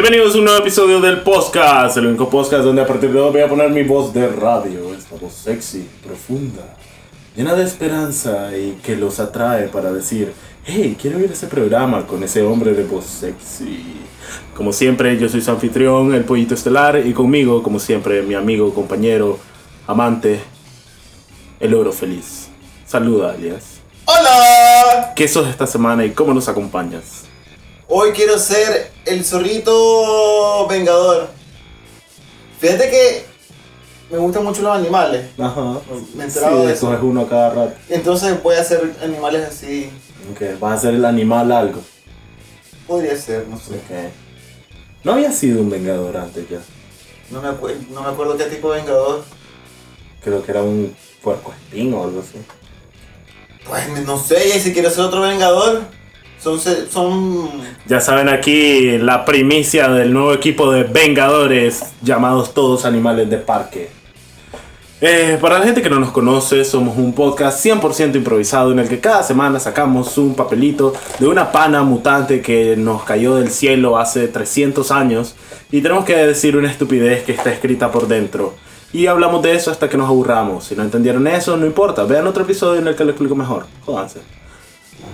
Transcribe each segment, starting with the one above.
Bienvenidos a un nuevo episodio del podcast, el único podcast donde a partir de hoy voy a poner mi voz de radio, esta voz sexy, profunda, llena de esperanza y que los atrae para decir, hey, quiero ir a ese programa con ese hombre de voz sexy. Como siempre, yo soy su anfitrión, el pollito estelar, y conmigo, como siempre, mi amigo, compañero, amante, el oro feliz. Saluda, alias. ¡Hola! ¿Qué sos esta semana y cómo nos acompañas? Hoy quiero ser el zorrito vengador. Fíjate que me gustan mucho los animales. Ajá. Me he enterado de eso. es uno a cada rato. Entonces voy a hacer animales así. Ok, vas a ser el animal algo. Podría ser, no sé. Ok. No había sido un vengador antes ya. No me, acuer- no me acuerdo qué tipo de vengador. Creo que era un puerco espín o algo así. Pues no sé, y si quiero ser otro vengador. Son. son Ya saben aquí la primicia del nuevo equipo de Vengadores llamados todos animales de parque. Eh, para la gente que no nos conoce, somos un podcast 100% improvisado en el que cada semana sacamos un papelito de una pana mutante que nos cayó del cielo hace 300 años y tenemos que decir una estupidez que está escrita por dentro. Y hablamos de eso hasta que nos aburramos. Si no entendieron eso, no importa. Vean otro episodio en el que lo explico mejor. Jódanse.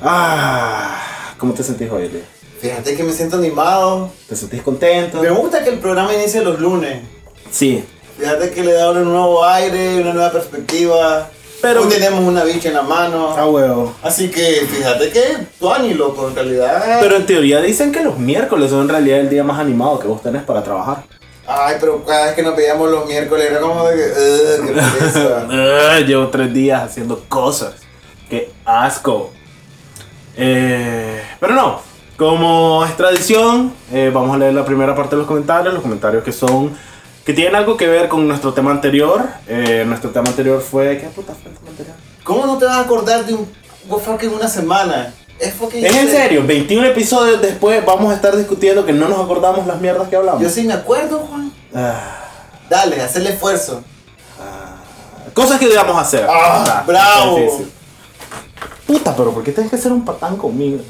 Ah, ¿cómo te sentís hoy, Eli? Fíjate que me siento animado. ¿Te sentís contento? Me gusta que el programa inicie los lunes. Sí. Fíjate que le da un nuevo aire, una nueva perspectiva. Pero- Hoy tenemos una bicha en la mano. Ah, huevo. Así que fíjate que tú ni loco, en realidad. Pero en teoría dicen que los miércoles son en realidad el día más animado que vos tenés para trabajar. Ay, pero cada vez que nos veíamos los miércoles era como de que. "Ugh, qué pereza". Ah, llevo tres días haciendo cosas. Qué asco. Eh, pero no, como es tradición, eh, vamos a leer la primera parte de los comentarios. Los comentarios que son. que tienen algo que ver con nuestro tema anterior. Eh, nuestro tema anterior fue. ¿Qué puta fue el tema anterior? ¿Cómo no te vas a acordar de un fucking una semana? Es. Es en serio, 21 episodios después vamos a estar discutiendo que no nos acordamos las mierdas que hablamos. Yo sí me acuerdo, Juan. Ah. Dale, haz el esfuerzo. Cosas que debamos hacer. Ah, bravo. Puta, pero ¿por qué tienes que ser un patán conmigo?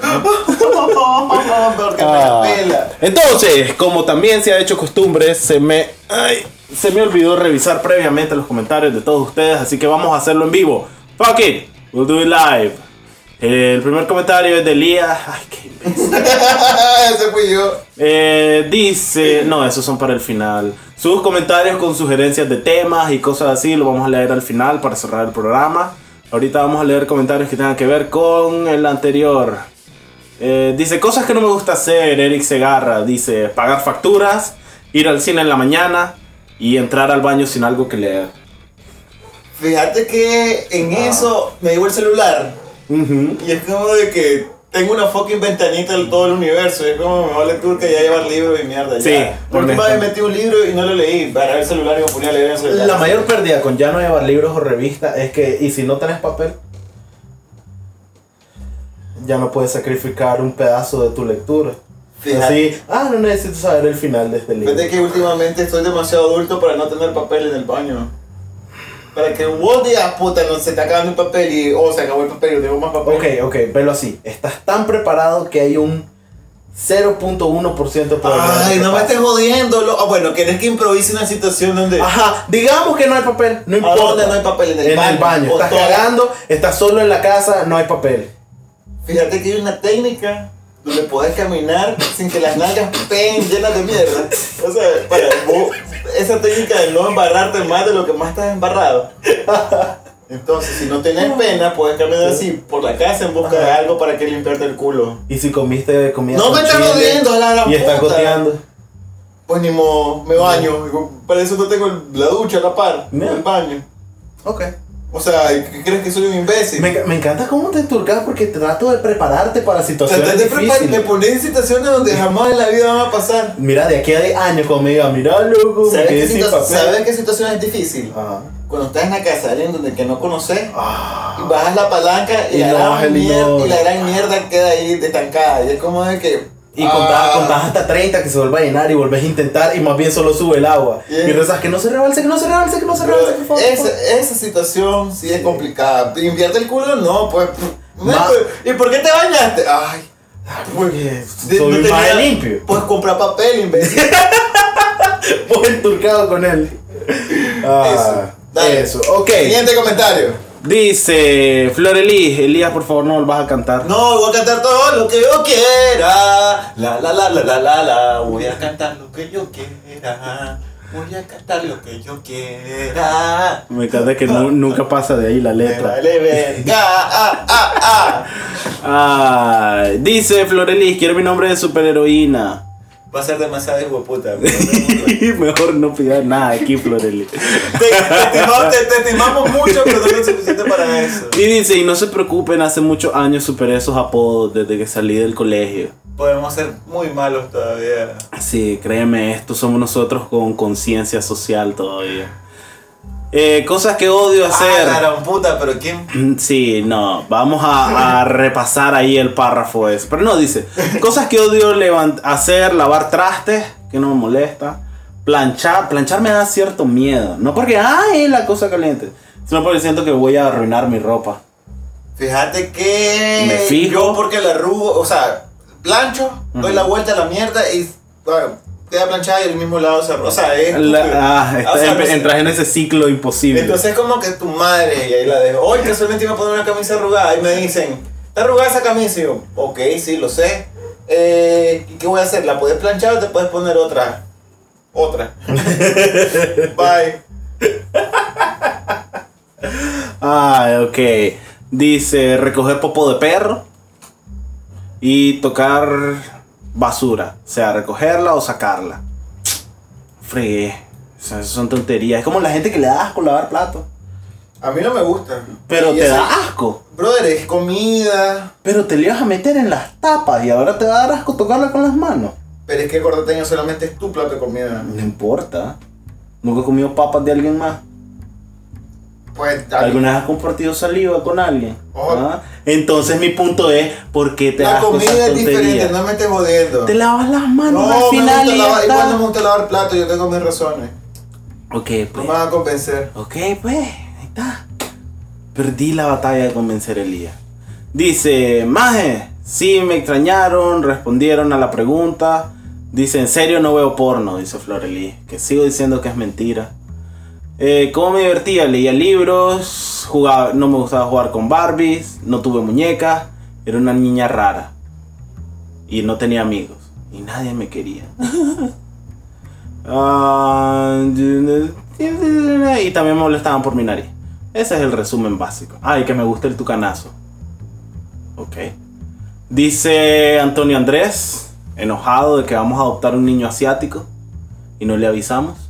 Porque Ah. me la pela. Entonces, como también se ha hecho costumbre, se me, ay, se me olvidó revisar previamente los comentarios de todos ustedes, así que vamos a hacerlo en vivo. Fuck it, we'll do it live. El primer comentario es de Lía. Ay, qué imbécil. Ese fui yo. Eh, dice, no, esos son para el final. Sus comentarios con sugerencias de temas y cosas así lo vamos a leer al final para cerrar el programa. Ahorita vamos a leer comentarios que tengan que ver con el anterior. Eh, dice, cosas que no me gusta hacer, Eric Segarra. Dice, pagar facturas, ir al cine en la mañana y entrar al baño sin algo que leer. Fíjate que en Ah. eso me llevo el celular. Y es como de que tengo una fucking ventanita de todo el universo. Y es como me vale turca ya llevar libros y mierda. Sí, ya. Honesto. vez metí un libro y no lo leí. Para el celular y me ponía a leer en el celular. La mayor pérdida con ya no llevar libros o revistas es que, y si no tenés papel, ya no puedes sacrificar un pedazo de tu lectura. Fíjate. Así, ah, no necesito saber el final de este libro. Fíjate que últimamente estoy demasiado adulto para no tener papel en el baño. Para que vos digas, puta, no se te acaba el papel y, oh, se acabó el papel y tengo más papel. Ok, ok, velo así. Estás tan preparado que hay un 0.1% de Ay, no me estés jodiendo. lo- ah, bueno, querés que improvise una situación donde. Ajá, digamos que no hay papel, no ¿A importa. dónde no hay papel? En el En baño. el baño. Estás todo- cagando, estás solo en la casa, no hay papel. Fíjate que hay una técnica donde podés caminar sin que las nalgas peguen llenas de mierda. O sea, para vos, esa técnica de no embarrarte más de lo que más estás embarrado. Entonces, si no tenés pena, puedes caminar así por la casa en busca de algo para que limpiarte el culo. Y si comiste comida No me estás jodiendo, a la gran Y estás goteando. Pues ni modo, me baño. Para eso no tengo la ducha la par, Mira. el baño. Ok. O sea, ¿qué crees que soy un imbécil? Me, me encanta cómo te turcas porque trato de prepararte para situaciones Traté de preparar- me difíciles. pones en situaciones donde jamás en la vida van a pasar. Mira, de aquí a años me diga, mira loco, me ¿Sabes quedé qué, sin papel. ¿Sabes qué situación es difícil? Ajá. Cuando estás en la casa de alguien donde que no conoces Ah. y bajas la palanca y, Y la, gran bajas el mier- inodoro. y la gran mierda queda ahí estancada. Y es como de que. Y ah, contás hasta 30 que se vuelva a llenar y volvés a intentar y más bien solo sube el agua. Yeah. Y rezas que no se rebalse, que no se rebalse, que no se rebalse, por favor. esa, esa situación sí es complicada. ¿Limpiarte el culo? No, pues. Ma- ¿Y por qué te bañaste? Ay, Porque De- soy no tenía- limpio. Puedes comprar papel, imbécil. Voy enturcado con él. Ah, Eso. Dale. Eso, ok. Siguiente comentario. Dice Florelí, Elías, por favor, no volvás a cantar. No, voy a cantar todo lo que yo quiera. La la la la la la la. Voy a cantar lo que yo quiera. Voy a cantar lo que yo quiera. Me encanta que nu- nunca pasa de ahí la Me letra. vale verga. Ah, ah, ah. Ah, dice Florelí, quiero mi nombre de superheroína. Va a ser demasiado hijo puta. Mejor no pidas nada aquí, Florelí. Te, te estimamos, te- te estimamos mucho, pero no lo suficiente para eso. Y dice, y no se preocupen, hace muchos años superé esos apodos desde que salí del colegio. Podemos ser muy malos todavía. Sí, créeme, estos somos nosotros con conciencia social todavía. Eh, cosas que odio hacer. Ah, la puta, pero ¿quién? Sí, no, vamos a, a repasar ahí el párrafo ese. Pero no, dice, cosas que odio hacer, lavar trastes, que no me molesta. Planchar, planchar me da cierto miedo. No porque, ay, la cosa caliente. Sino porque siento que voy a arruinar mi ropa. Fíjate que Me fijo. yo porque la arrugo, o sea, plancho, doy la vuelta a la mierda y bueno, queda planchada y el mismo lado se arruga. O sea, es La- ah, O sea, empe- pues, entras en ese ciclo imposible. Entonces es como que tu madre, y ahí la dejo, oye, casualmente iba a poner una camisa arrugada y me dicen, ¿está arrugada esa camisa? Y yo, ok, sí, lo sé. Eh, ¿Y qué voy a hacer? ¿La puedes planchar o te puedes poner otra? Otra. Bye. Ah, ok. Dice recoger popo de perro y tocar basura. Sea, recogerla o sacarla. Fregué. O sea, son tonterías. Es como la gente que le da asco lavar platos. A mí no me gusta. Pero Y te da asco. Brother, es comida. Pero te le ibas a meter en las tapas y ahora te va a dar asco tocarla con las manos. Pero es que gordoteño solamente es tu plato de comida. No importa. Nunca he comido papas de alguien más. Pues ¿Alguna vez has compartido saliva con alguien? Oh. ¿Ah? Entonces mi punto es, ¿por qué te la das comida es diferente, no me estés jodiendo. Te lavas las manos no, al me final gusta y lavar, igual no me gusta lavar plato, yo tengo mis razones. Ok, No pues. me van a convencer. Ok, pues. Ahí está. Perdí la batalla de convencer a Elías. Dice, Maje, sí me extrañaron, respondieron a la pregunta. Dice, en serio no veo porno, dice Florelí. Que sigo diciendo que es mentira. Eh, ¿Cómo me divertía? Leía libros, jugaba, no me gustaba jugar con Barbies, no tuve muñecas, era una niña rara. Y no tenía amigos. Y nadie me quería. Ah, y también me molestaban por mi nariz. Ese es el resumen básico. Ay, que me gusta el tucanazo. Ok. Dice Antonio Andrés, enojado de que vamos a adoptar un niño asiático y no le avisamos.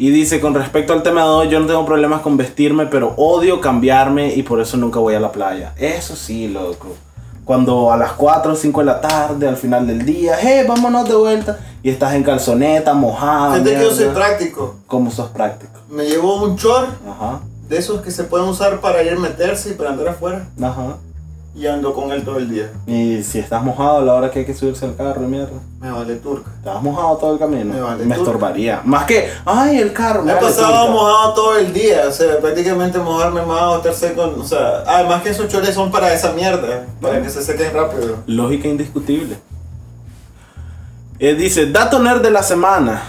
Y dice, con respecto al tema de hoy, yo no tengo problemas con vestirme, pero odio cambiarme y por eso nunca voy a la playa. Eso sí, loco. Cuando a las 4 o 5 de la tarde, al final del día, hey, vámonos de vuelta. Y estás en calzoneta, mojado. Fíjate que yo soy práctico. ¿Cómo sos práctico? Me llevo un short Ajá, de esos que se pueden usar para ir a meterse y para andar afuera. ajá. Y ando con él todo el día. Y si estás mojado a la hora que hay que subirse al carro, mierda. Me vale turca. Estás mojado todo el camino. Me vale me turca. estorbaría. Más que, ay, el carro. Me he vale pasado turca. mojado todo el día, o sea, prácticamente mojarme más o estar seco, o sea, además que esos chores son para esa mierda, para Bueno. que se sequen rápido. Lógica indiscutible. Eh, dice, dato nerd de la semana.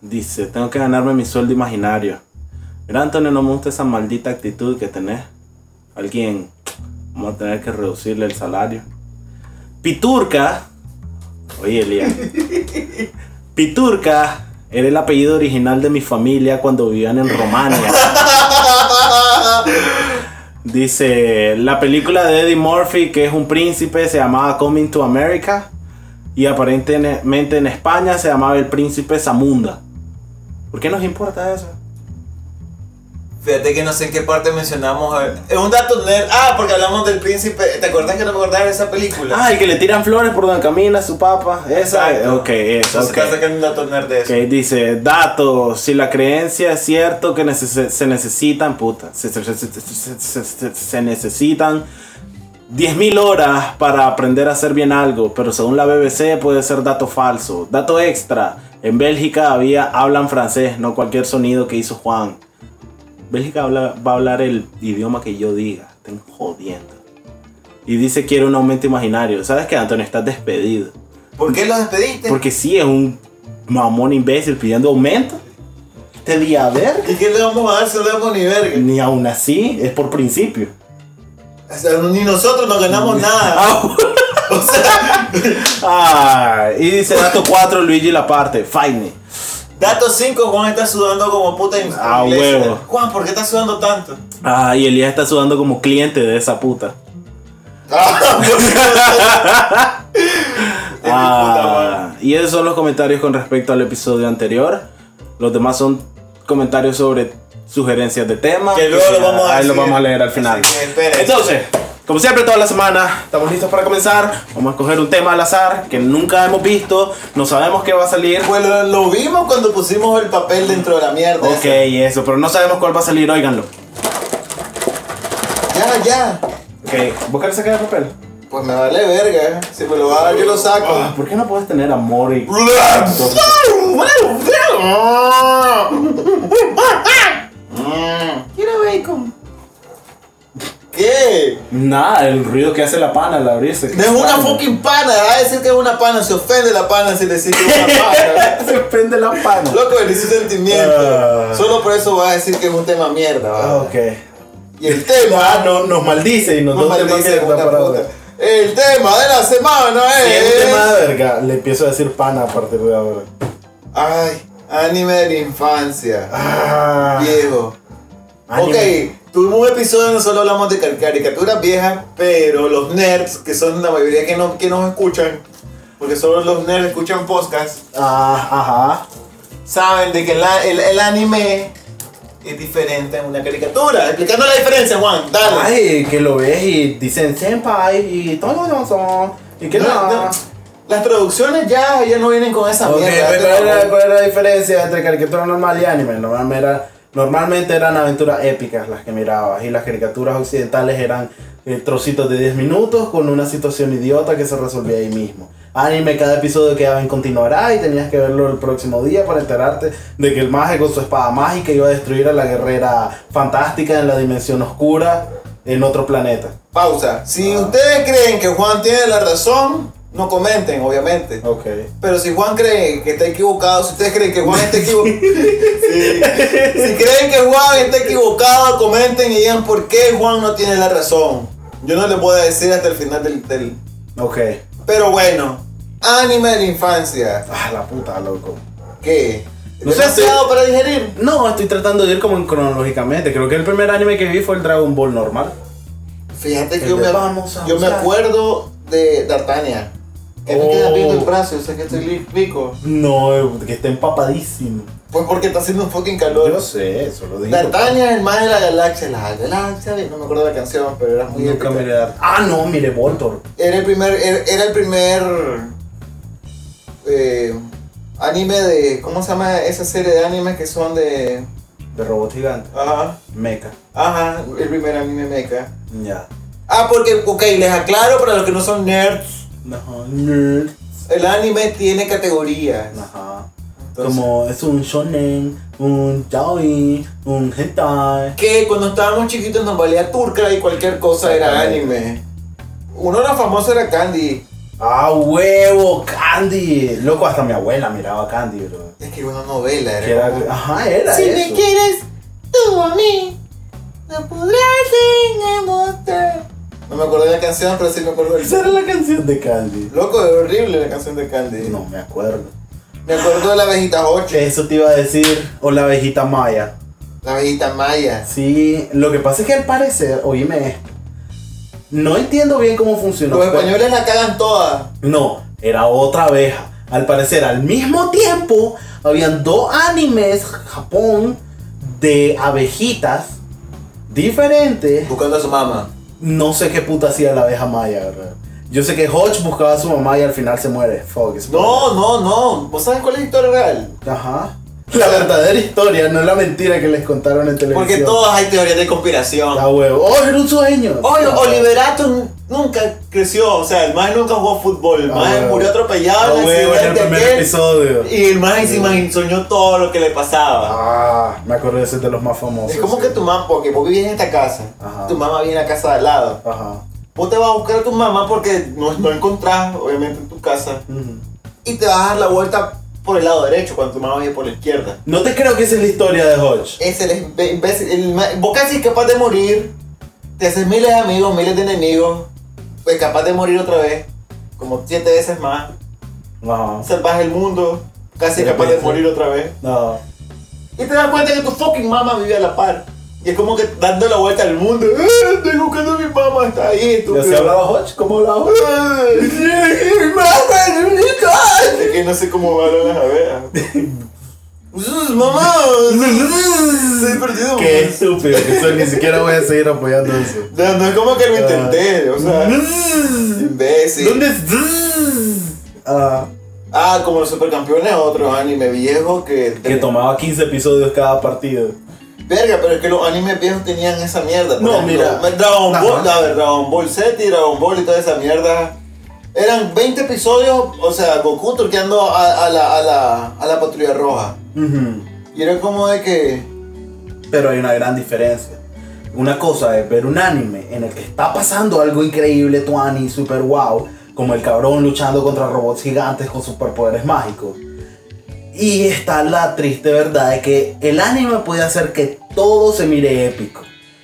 Dice, tengo que ganarme mi sueldo imaginario. Mira, Antonio, no me gusta esa maldita actitud que tenés. Alguien, vamos a tener que reducirle el salario. Piturca. Oye, Elías. Piturca era el apellido original de mi familia cuando vivían en Romania. Dice, la película de Eddie Murphy, que es un príncipe, se llamaba Coming to America. Y aparentemente en España se llamaba El Príncipe Zamunda. ¿Por qué nos importa eso? Fíjate que no sé en qué parte mencionamos. Es un dato nerd. Ah, porque hablamos del príncipe. ¿Te acuerdas que no me acordaba de esa película? Ah, el que le tiran flores por donde camina su papá. Esa. Exacto. Ok, eso. Entonces ok. está sacando un dato nerd de eso. Ok, dice, dato, si la creencia es cierto que neces- se necesitan, puta, se, se- se- se- se- se- se necesitan 10.000 horas para aprender a hacer bien algo, pero según la BBC puede ser dato falso. Dato extra, en Bélgica había, hablan francés, no cualquier sonido que hizo Juan. Bélgica habla- va a hablar el idioma que yo diga, estén jodiendo. y dice quiere un aumento imaginario. ¿Sabes qué, Antonio? Estás despedido. ¿Por qué los despediste? Porque sí, es un mamón imbécil pidiendo aumento. Te di a ver. ¿Y qué le vamos a dar si no le damos ni verga? Ni aún así, es por principio. O sea, ni nosotros no ganamos nada. Ah, O sea, ah, y dice dato 4, Luigi la parte. Fine. Dato 5, Juan está sudando como puta Ah, huevo. Juan, ¿por qué estás sudando tanto? Ah, y Elías está sudando como cliente de esa puta. Ah, Ah, y esos son los comentarios con respecto al episodio anterior. Los demás son comentarios sobre sugerencias de temas. Que luego lo vamos a Ahí lo vamos a leer al final. Entonces, como siempre toda la semana, estamos listos para comenzar. Vamos a escoger un tema al azar que nunca hemos visto, no sabemos qué va a salir. Pues lo, vimos cuando pusimos el papel dentro de la mierda. Ok, esa. eso, pero no sabemos cuál va a salir, óiganlo. Ya, ya. Ok, ¿vos querés sacar el papel? Pues me vale verga. Si me lo va a dar, yo lo saco. Ah, ¿Por qué no puedes tener amor y... Quiero bacon. ¿Qué? Nada, el ruido que hace la pana al abrirse. No es una fucking pana, va a decir que es una pana, se ofende la pana si le decís que es una pana. Se prende la pana. Loco, le dice sentimiento. Ah. Solo por eso va a decir que es un tema mierda, Ah, va. ok. Y el tema. Ah, no, nos maldice y nos no da un tema maldice, mierda puta para puta. ahora. El tema de la semana es. es un tema de verga, le empiezo a decir pana a partir de ahora. Ay, anime de la infancia. Ah, Viejo. anime. Ok, tuvimos un episodio donde solo hablamos de car- caricaturas viejas, pero los nerds, que son la mayoría que, no, que nos escuchan, porque solo los nerds escuchan podcast, Ah, ajá. saben de que la- el, el anime es diferente a una caricatura. Explicando la diferencia, Juan, dale. Ay, que lo ves y dicen senpai y todo eso. Y que No, no. no, Las traducciones ya, ya no vienen con esa Ok, mierda. ¿cuál era, la diferencia entre caricatura normal y anime? Normalmente, era- normalmente eran aventuras épicas las que mirabas y las caricaturas occidentales eran eh, trocitos de 10 minutos con una situación idiota que se resolvía ahí mismo. Anime, cada episodio quedaba en continuará y tenías que verlo el próximo día para enterarte de que el mago con su espada mágica iba a destruir a la guerrera fantástica en la dimensión oscura en otro planeta. Pausa. Si ustedes creen que Juan tiene la razón, no comenten, obviamente. Ok. Pero si Juan cree que está equivocado, si ustedes creen que Juan está equivocado, si creen que Juan está equivocado, comenten y digan por qué Juan no tiene la razón. Yo no les voy a decir hasta el final del... del- Ok. Pero bueno, anime de la infancia. Ah, la puta, loco. ¿Qué? No sé ¿Demasiado para digerir? No, estoy tratando de ir como en cronológicamente. Creo que el primer anime que vi fue el Dragon Ball normal. Fíjate que El yo de me, vamos a yo me acuerdo de D'Artagnan. Que me Oh. queda viendo el brazo, yo sé que estoy rico. No, que está empapadísimo. Pues porque está haciendo un fucking calor. Yo sé, eso lo digo. D'Artagnan es el más de la galaxia, la galaxia, no me acuerdo la canción, pero era muy Nunca Dar- Ah, no, mire Voltor. Era el primer, era, era el primer eh, anime de, ¿cómo se llama esa serie de animes que son de, De robot gigante. ajá, Mecha. ajá, el primer anime mecha? Ya. Ah, porque, ok, les aclaro para los que no son nerds, Ajá. Nerd. el anime tiene categorías. Ajá. Entonces- Como es un shonen, un yaoi, un hentai. Que cuando estábamos chiquitos nos valía turca y cualquier cosa era anime. Uno de los famosos era Candy. Ah, huevo, Candy. Loco, hasta mi abuela miraba Candy, bro. Es que era una novela, era, Que era- como- Ajá, era Si eso. me quieres tú a mí, no podrás demostrar. No me acuerdo de la canción, pero sí me acuerdo Esa era la canción de Candy. Loco, es horrible la canción de Candy. No me acuerdo. Me acuerdo de la abejita 8, Eso te iba a decir. O la abejita maya. la abejita Maya. Sí, lo que pasa es que al parecer, oíme esto. No entiendo bien cómo funcionó. Los pero- españoles la cagan todas. No, era otra abeja. Al parecer, al mismo tiempo, habían dos animes Japón de abejitas diferentes. Buscando a su mamá. No sé qué puta hacía la abeja maya, ¿verdad? Yo sé que Hodge buscaba a su mamá y al final se muere. Fuck, spoiler. No, no, no. ¿Vos sabés cuál es la historia real? Ajá. La verdadera historia, no la mentira que les contaron en televisión. Porque todas hay teorías de conspiración. La huevo. ¡Oh, era un sueño! Oye, Oliverato nunca creció, o sea, el más nunca jugó fútbol, el más murió atropellado La el primer aquel, episodio. y el más imaginó, soñó todo lo que le pasaba. Ah, me acuerdo de ese de los más famosos. es como sí. que tu mamá, porque vos vivís en esta casa, Ajá. tu mamá vive en la casa de al lado, Ajá. vos te vas a buscar a tu mamá porque no, no encontrás, obviamente, en tu casa. Ujú. Y te vas a dar la vuelta por el lado derecho cuando tu mamá vaya por la izquierda. No te creo que esa es la historia de Hodge. Es el imbécil. el vos casi capaz de morir. Te haces miles de amigos, miles de enemigos. Pues capaz de morir otra vez. Como siete veces más. Ajá. Salvas el mundo. Casi capaz de morir otra vez. No. Y te das cuenta que tu fucking mamá vive a la par. Y es como que dando la vuelta al mundo. ¡Ah, Estoy buscando a mi mamá, está ahí. ¿Y así hablaba Hodge? ¿Cómo hablaba Hodge? ¡Ay, mi mamá, Es que no sé cómo hablan las abejas. ¡Mamá! Estoy perdido. Qué estúpido que soy, ni siquiera voy a seguir apoyando eso. No, no es como que lo intenté, o sea, imbécil. ¿Dónde es? Ah, Ah, como los supercampeones, otro anime viejo que. que tomaba 15 episodios cada partido. Verga, pero es que los animes viejos tenían esa mierda. No, ejemplo, mira. Dragon Ajá. Ball, a ver, Dragon Ball Z y Dragon Ball y toda esa mierda. Eran 20 episodios, o sea, Goku turqueando a, a la, a, la, a la patrulla roja. Y era como de que. Pero hay una gran diferencia. Una cosa es ver un anime en el que está pasando algo increíble, tuani, super wow, como el cabrón luchando contra robots gigantes con superpoderes mágicos. Y está la triste verdad de que el anime puede hacer que todo se mire épico.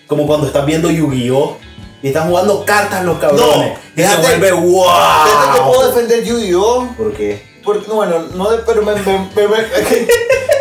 Como cuando estás viendo Yu-Gi-Oh! y están jugando cartas los cabrones. y se fíjate- vuelve wow. Que puedo defender Yu-Gi-Oh! ¿Por qué? Porque, bueno, no de, pero me. me, me- me- es que-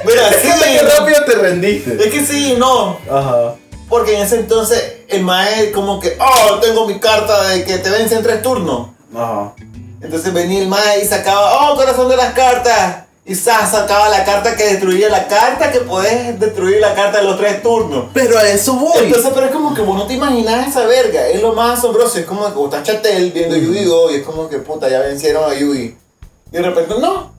mira, sí, qué rápido te rendiste. Es que sí, no. Ajá. Porque en ese entonces el maestro como que, oh, tengo mi carta de que te vence en tres turnos. Ajá. Entonces venía el maestro y sacaba, oh, corazón de las cartas. Y sa- sacaba la carta que destruía la carta que podés destruir la carta de los tres turnos. Pero a eso voy. Entonces, pero es como que vos no te imaginas esa verga. Es lo más asombroso. Es como que vos estás chatel viendo Yu-Gi-Oh! Y es como que puta, ya vencieron a Yugi. Y de repente no.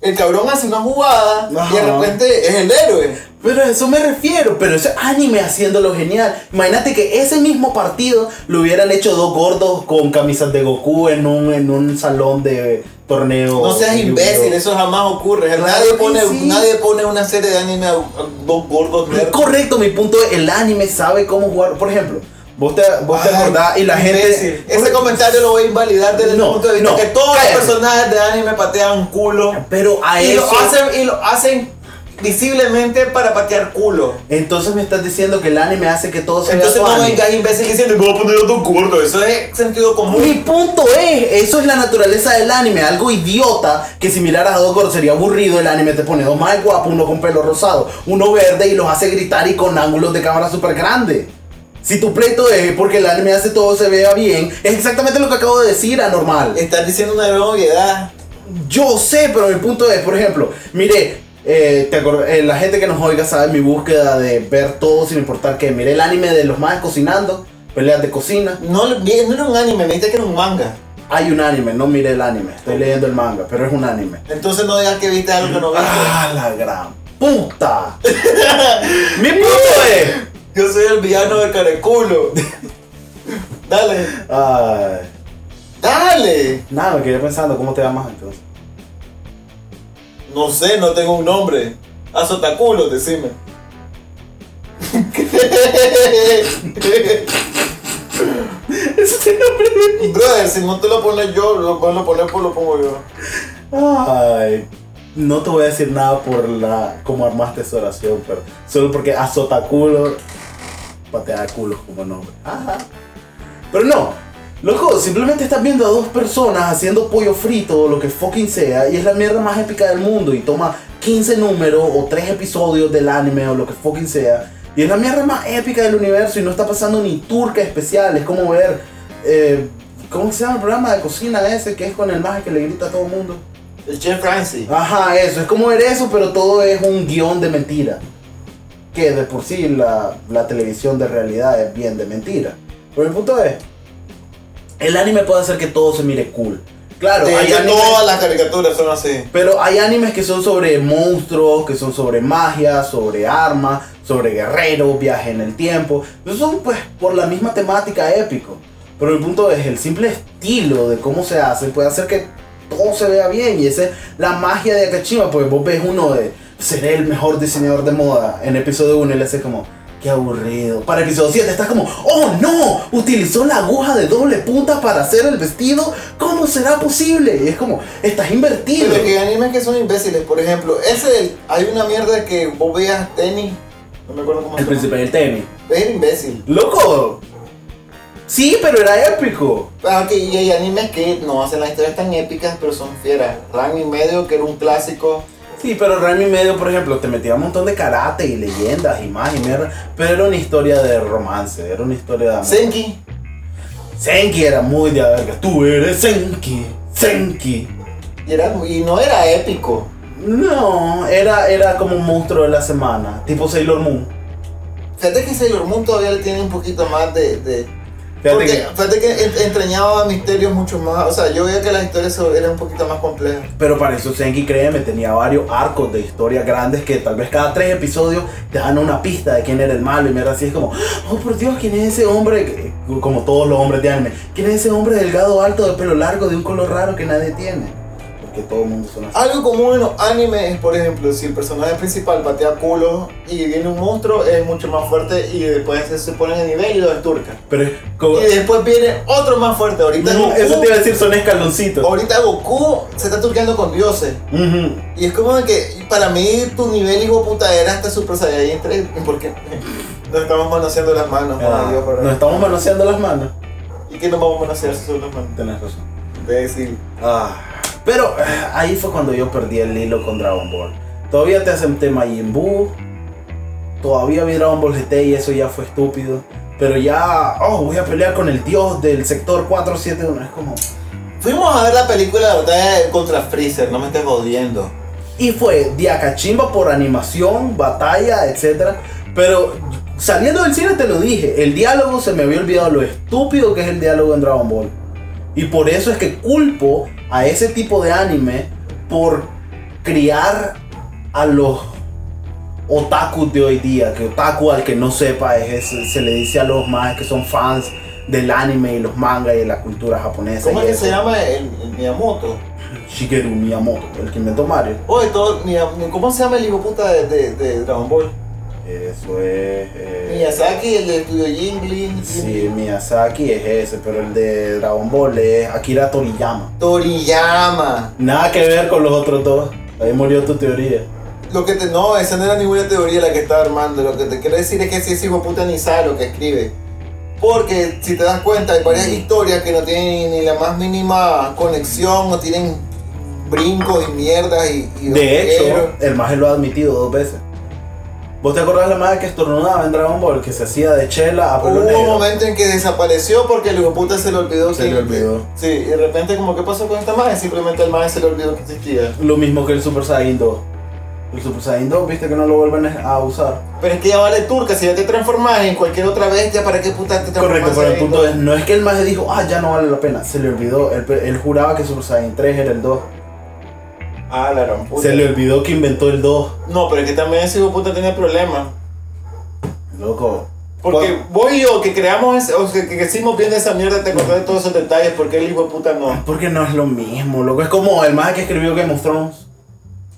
El cabrón hace una jugada y de Ajá. repente es el héroe. Pero a eso me refiero, pero ese anime haciéndolo genial. Imagínate que ese mismo partido lo hubieran hecho dos gordos con camisas de Goku en un, en un salón de torneo. No seas imbécil, eso jamás ocurre. Claro nadie, pone, sí. nadie pone una serie de anime a, dos gordos Es correcto, mi punto es, el anime sabe cómo jugar. Por ejemplo, vos te, vos te Ay, acordás y la gente... Ese comentario lo voy a invalidar desde No, el punto de vista no, que todos los personajes de anime patean culo. Pero a Y lo, eso... hacen, y lo hacen visiblemente para patear culo. Entonces me estás diciendo que el anime hace que todo se Entonces vea no tuani. vengas imbécil diciendo, voy a poner a dos gordos. Eso es sentido Mi común. punto es, eso es la naturaleza del anime, algo idiota, que si miraras a dos gordos sería aburrido, el anime te pone dos más guapos, uno con pelo rosado, uno verde y los hace gritar y con ángulos de cámara súper grandes. Si tu pleito es porque el anime hace todo se vea bien, es exactamente lo que acabo de decir, anormal. Estás diciendo una gran obviedad. Yo sé, pero mi punto es, por ejemplo, mire, eh, te eh, la gente que nos oiga sabe mi búsqueda de ver todo sin importar que mire el anime de los más cocinando, peleas de cocina. No, no era un anime, me dijiste que era un manga. Hay un anime, no mire el anime, estoy leyendo el manga, pero es un anime. Entonces no digas que viste algo que no viste. ¡Ah, la gran puta! Mi es. Yo soy el villano de Careculo. Dale. Ay, Dale. nada, me quedé pensando, ¿cómo te llamas entonces? No sé, no tengo un nombre. Azotaculo, decime. Brother, si no te lo pones yo, lo puedo poner pues lo pongo yo. Ay, no te voy a decir nada por la cómo armaste esa oración, pero solo porque azota culo, patea culos como nombre. Ajá. Pero no, loco, simplemente estás viendo a dos personas haciendo pollo frito o lo que fucking sea y es la mierda más épica del mundo y toma 15 números o 3 episodios del anime o lo que fucking sea y es la mierda más épica del universo y no está pasando ni turca especial, es como ver, eh, ¿cómo se llama el programa de cocina ese que es con el maje que le grita a todo el mundo? El Chef Francis. Ajá, eso, es como ver eso, pero todo es un guion de mentira. Que de por sí la, la televisión de realidad es bien de mentira. Pero el punto es, el anime puede hacer que todo se mire cool. Claro, de hay hecho, animes, todas las caricaturas son así. pero hay animes que son sobre monstruos, que son sobre magia, sobre armas, sobre guerreros, viaje en el tiempo. Esos son pues por la misma temática épico. Pero el punto es, el simple estilo de cómo se hace puede hacer que todo se vea bien. Y esa es la magia de Akashima, porque vos ves uno de, seré el mejor diseñador de moda. En episodio 1 y le hace como, qué aburrido. Para el episodio 7 estás como, oh no, utilizó la aguja de doble punta para hacer el vestido. ¿Cómo será posible? Y es como, estás invertido. Pero que animes que son imbéciles, por ejemplo, ese hay una mierda que vos veas tenis, no me acuerdo cómo El se príncipe del tenis. llama. Es imbécil. Loco. Sí, pero era épico. Ah, que- y hay animes que no hacen las historias tan épicas, pero son fieras. Rank y medio, que era un clásico. Sí, pero Rami Medio, por ejemplo, te metía un montón de karate y leyendas y más y mierda. Pero era una historia de romance, era una historia de amor. Senki, Senki era muy de verga. Tú eres Senki. Senki. y, era, y no era épico. No, era, era como un monstruo de la semana, tipo Sailor Moon. Fíjate que Sailor Moon todavía le tiene un poquito más de... de Fíjate porque, que- fíjate que en- entrañaba misterios mucho más. O sea, yo veía que las historias eran un poquito más complejas. Pero para eso Senki, créeme, tenía varios arcos de historias grandes que tal vez cada tres episodios te dan una pista de quién era el malo. Y mira, así es como, oh por Dios, ¿quién es ese hombre? Como todos los hombres de anime. ¿Quién es ese hombre delgado, alto, de pelo largo, de un color raro que nadie tiene? Porque todo el mundo son así. Algo común en los animes es, por ejemplo, si el personaje principal patea culo y viene un monstruo, es mucho más fuerte y después se- ponen de nivel y lo desturcan. Pero es como... Y después viene otro más fuerte. Ahorita, No, Goku, eso te iba a decir, son escaloncitos. ahorita Goku se está turqueando con dioses. Y es como que para mí tu nivel hijo puta era hasta Super Saiyajin 3. Porque nos estamos manoseando las manos. Ah, por Dios, por nos estamos manoseando las manos. ¿Y qué nos vamos a manosear si son las manos? Tenés razón. Imbécil. Ah, pero eh, ahí fue cuando yo perdí el hilo con Dragon Ball. Todavía te acepté Majin Buu. Todavía vi Dragon Ball GT y eso ya fue estúpido. Pero ya, oh, voy a pelear con el dios del sector 471. Es como. Fuimos a ver la película de batalla contra Freezer, no me estés jodiendo. Y fue diacachimba por animación, batalla, etc. Pero saliendo del cine te lo dije, el diálogo se me había olvidado lo estúpido que es el diálogo en Dragon Ball. Y por eso es que culpo a ese tipo de anime por criar a los otakus de hoy día. Que otaku al que no sepa es, es- se le dice a los más que son fans del anime y los mangas y de la cultura japonesa. ¿Cómo es que eso. se llama el, el Miyamoto? Shigeru Miyamoto, el que inventó Mario. Oye, todo, Miya- ¿cómo se llama el hijo puta de, de, de Dragon Ball? Eso es. eh, Miyazaki, el de Estudio Ghibli. Sí, Miyazaki es ese, pero el de Dragon Ball es Akira Toriyama. Toriyama. Nada que ver con los otros dos. Ahí murió tu teoría. Lo que te, no, esa no era ninguna teoría la que estaba armando. Lo que te quiero decir es que si ese hijo puta ni sabe lo que escribe. Porque si te das cuenta, hay varias historias que no tienen ni la más mínima conexión, no tienen brincos y mierdas y, y De hecho, el maje lo ha admitido dos veces. ¿Vos te acordás la madre que estornudaba en Dragon Ball? Que se hacía de chela a pelo Hubo un negro. momento en que desapareció porque el hijo puta se le olvidó Se que. le olvidó. Sí, y de repente, como, ¿qué pasó con esta madre? Simplemente el madre se le olvidó que existía. Lo mismo que el Super Saiyan 2. El Super Saiyan 2, viste que no lo vuelven a usar. Pero es que ya vale turca, si ya te transformas en cualquier otra bestia, ¿para qué puta te transformas Correcto, pero el punto es, no es que el maje dijo, ah, ya no vale la pena. Se le olvidó. Él, él juraba que Super Saiyan 3 era el 2. Ah, la gran puta. Se le olvidó que inventó el 2. No, pero es que también ese hijo puta tenía problemas. Loco. Porque vos y yo que creamos, ese- o que crecimos viendo esa mierda, te acordás de todos esos detalles, porque el hijo de puta no. Porque no es lo mismo, loco. Es como el maje que escribió Game of Thrones.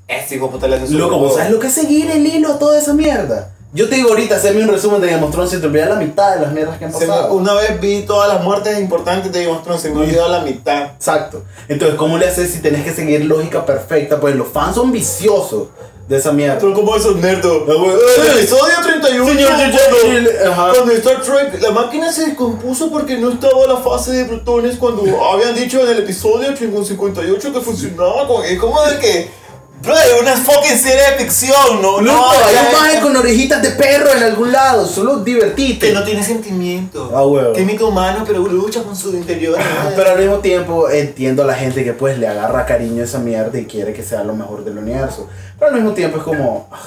Ese hijo de puta le hace su Loco, huevo. ¿vos sabes lo que es seguir el hilo a toda esa mierda? Yo te digo ahorita, hazme un resumen de Game of Thrones y te olvidas la mitad de las mierdas que han pasado. una vez vi todas las muertes importantes de Game of Thrones, se me olvidó la mitad. Exacto. Entonces, ¿cómo le haces si tenés que seguir lógica perfecta? Pues los fans son viciosos de esa mierda. Son como esos nerdos. Ah, güey. El episodio 31, Señor cuando, cuando Star Trek, la máquina se descompuso porque no estaba la fase de protones cuando habían dicho en el episodio 58 que funcionaba con... Es como de que... Bro, es una fucking serie de ficción, ¿no? Loco, no, hay un maje con orejitas de perro en algún lado, solo divertite. Que no tiene sentimiento. Ah, huevo. Química humano, pero lucha con su interior. Pero al mismo tiempo entiendo a la gente que pues le agarra cariño a esa mierda y quiere que sea lo mejor del universo. Pero al mismo tiempo es como... ah,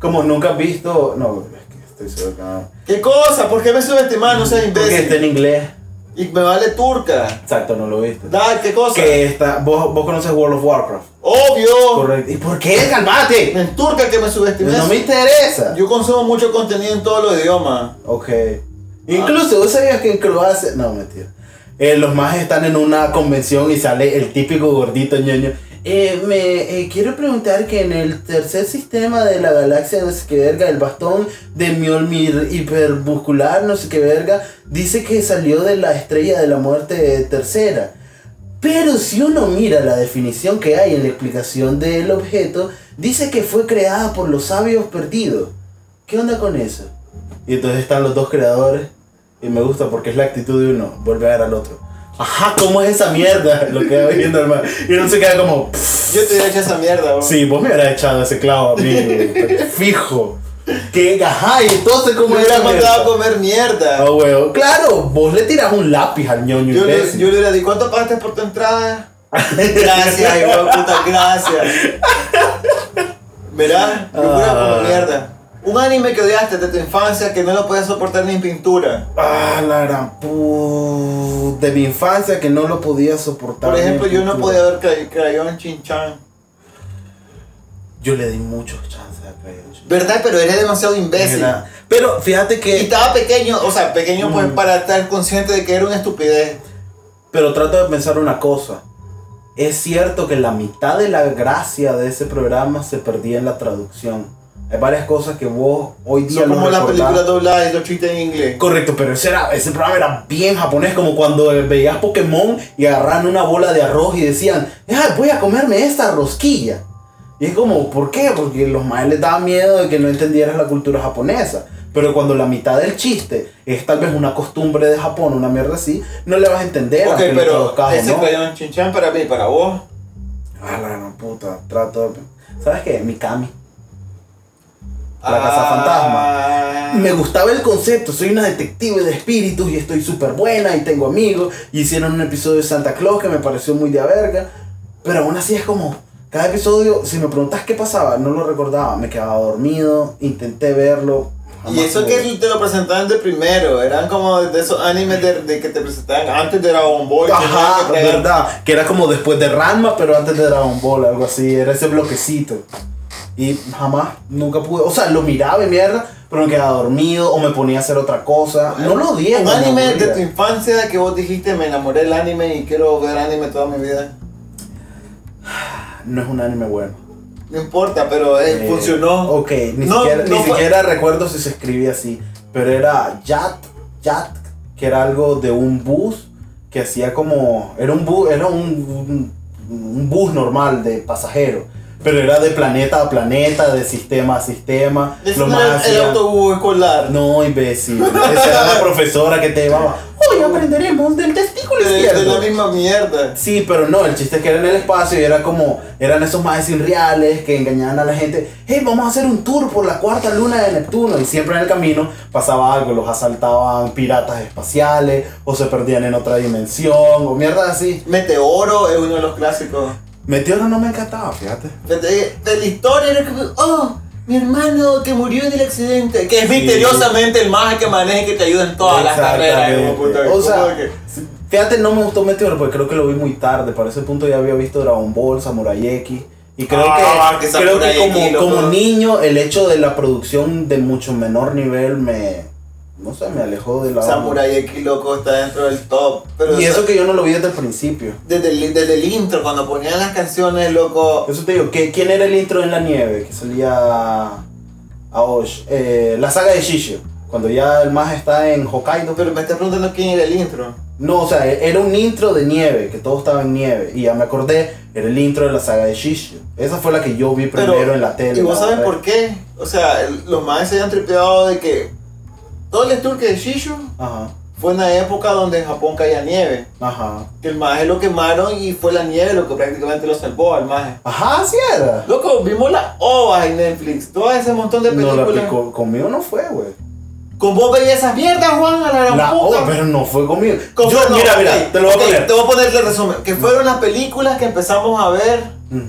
Como nunca has visto... No, es que estoy que no. ¿Qué cosa? ¿Por qué me subestimas? No seas Porque está en imbécil. inglés. Y me vale turca. Exacto, no lo viste. Da, ¿qué cosa? Que está... Vos, vos conoces World of Warcraft. Obvio. Correcto. ¿Y por qué? ¡Calmate! En turca que me subestimes. No me interesa. Yo consumo mucho contenido en todos los idiomas. Ok. Incluso, ¿vos sabías que en Croacia... No, mentira. Eh, los más están en una convención y sale el típico gordito ñoño. Eh, me eh, quiero preguntar que en el tercer sistema de la galaxia, no sé qué verga, el bastón de Mjolnir hipermuscular, no sé qué verga, dice que salió de la estrella de la muerte tercera. Pero si uno mira la definición que hay en la explicación del objeto, dice que fue creada por los sabios perdidos. ¿Qué onda con eso? Y entonces están los dos creadores. Y me gusta porque es la actitud de uno. Vuelve a ver al otro. Ajá, ¿cómo es esa mierda? Lo que va viendo el man. Y uno se queda como. "Pff". Yo te hubiera hecho esa mierda, weón. Sí, vos me hubieras echado ese clavo a mí. Fijo. Que, ajá, y entonces, ¿cómo era mandado a comer mierda. Ah, huevo. Claro, vos le tirás un lápiz al ñoño Yo le, yo le hubiera dicho, ¿cuánto pagaste por tu entrada? Gracias, hijo puta, gracias. Verá, yo hubiera Ah. como mierda. Un anime que odiaste de tu infancia que no lo podías soportar ni en pintura. Ah, la gran pu- De mi infancia que no lo podía soportar. Por ejemplo, yo no podía ver Cray- Crayón Chinchan. Yo le di muchos chances a Crayon Shin. ¿Verdad? Pero eres demasiado imbécil. Era- Pero fíjate Y que. estaba pequeño, o sea, pequeño pues Mm. para estar consciente de que era una estupidez. Pero trato de pensar una cosa. Es cierto que la mitad de la gracia de ese programa se perdía en la traducción. Hay varias cosas que vos hoy día Son como las películas dobladas y los chistes en inglés. Correcto, pero ese, era, ese programa era bien japonés, como cuando veías Pokémon y agarraban una bola de arroz y decían, "Ah, voy a comerme esta rosquilla. Y es como, ¿por qué? Porque los maes les daba miedo de que no entendieras la cultura japonesa. Pero cuando la mitad del chiste es tal vez una costumbre de Japón, una mierda así, no le vas a entender. Ok, pero o ese no. Chinchan para mí, para vos. Ah, la gran puta, trato de... ¿Sabes qué? Mikami. La casa Ah. Me gustaba el concepto, soy una detective de espíritus y estoy súper buena y tengo amigos. Y hicieron un episodio de Santa Claus que me pareció muy de a verga. Pero aún así es como, cada episodio, si me preguntas qué pasaba, no lo recordaba. Me quedaba dormido, intenté verlo. Y eso que te lo presentaban de primero, eran como de esos animes de, de que te presentaban antes de Dragon Ball. Ajá, que verdad. Que era como después de Ranma, pero antes de Dragon Ball, algo así. Era ese bloquecito. Y jamás, nunca pude. O sea, lo miraba y mierda, pero me quedaba dormido o me ponía a hacer otra cosa. No lo odié. Un me anime de tu infancia que vos dijiste, me enamoré del anime y quiero ver anime toda mi vida. No es un anime bueno. No importa, pero eh, Eh, funcionó. Ok, ni, No, siquiera, no ni siquiera recuerdo si se escribía así. Pero era Yat, Yat, que era algo de un bus que hacía como. Era un bus, era un, un, un bus normal de pasajeros. Pero era de planeta a planeta, de sistema a sistema. Es Lo el, más el hacía- autobús escolar. No, imbécil. Esa era la profesora que te llevaba. Hoy aprenderemos del testículo de, de izquierdo. la misma mierda. Sí, pero no, el chiste es que era en el espacio y era como, eran esos más irreales que engañaban a la gente. Hey, vamos a hacer un tour por la cuarta luna de Neptuno. Y siempre en el camino pasaba algo, los asaltaban piratas espaciales, o se perdían en otra dimensión, o mierda así. Meteoro es uno de los clásicos. Meteoro no me encantaba, fíjate. De, la historia era como, oh, mi hermano que murió en el accidente. Que es Sí. misteriosamente el más que maneja y que te ayuda en todas las carreras. O sea, que- Fíjate, no me gustó Meteoro porque creo que lo vi muy tarde. Para ese punto ya había visto Dragon Ball, Samurai X. Y creo Ah, que que, creo que como niño, el hecho de la producción de mucho menor nivel me. No sé, me alejó de la. Samurai X loco está dentro del top. Pero Y eso que yo no lo vi desde el principio. desde, el, desde el intro, cuando ponían las canciones, loco. Eso te digo, ¿qué- ¿quién era el intro en la nieve? Que salía. Aosh. Eh, la saga de Shishio. Cuando ya el más está en Hokkaido. Pero me estás preguntando quién era el intro. No, o sea, era un intro de nieve, que todo estaba en nieve. Y ya me acordé, era el intro de la saga de Shishio. Esa fue la que yo vi Pero, primero en la tele. ¿Y vos sabes por qué? O sea, el- los más se habían tripeado de que todo el tour de Shishu Ajá, fue en la época donde en Japón caía nieve. ajá. Que el maje lo quemaron y fue la nieve lo que prácticamente lo salvó al maje. Ajá, sí era. Loco, vimos las ovas en Netflix, todo ese montón de No, la películas. picó- conmigo no fue, güey. Con vos veías esas mierdas, Juan, a la gran La puta. oh, pero no fue conmigo. Con- Yo, no, mira, mira, te lo voy a poner. Te voy a poner el resumen. Que fueron las películas que empezamos a ver.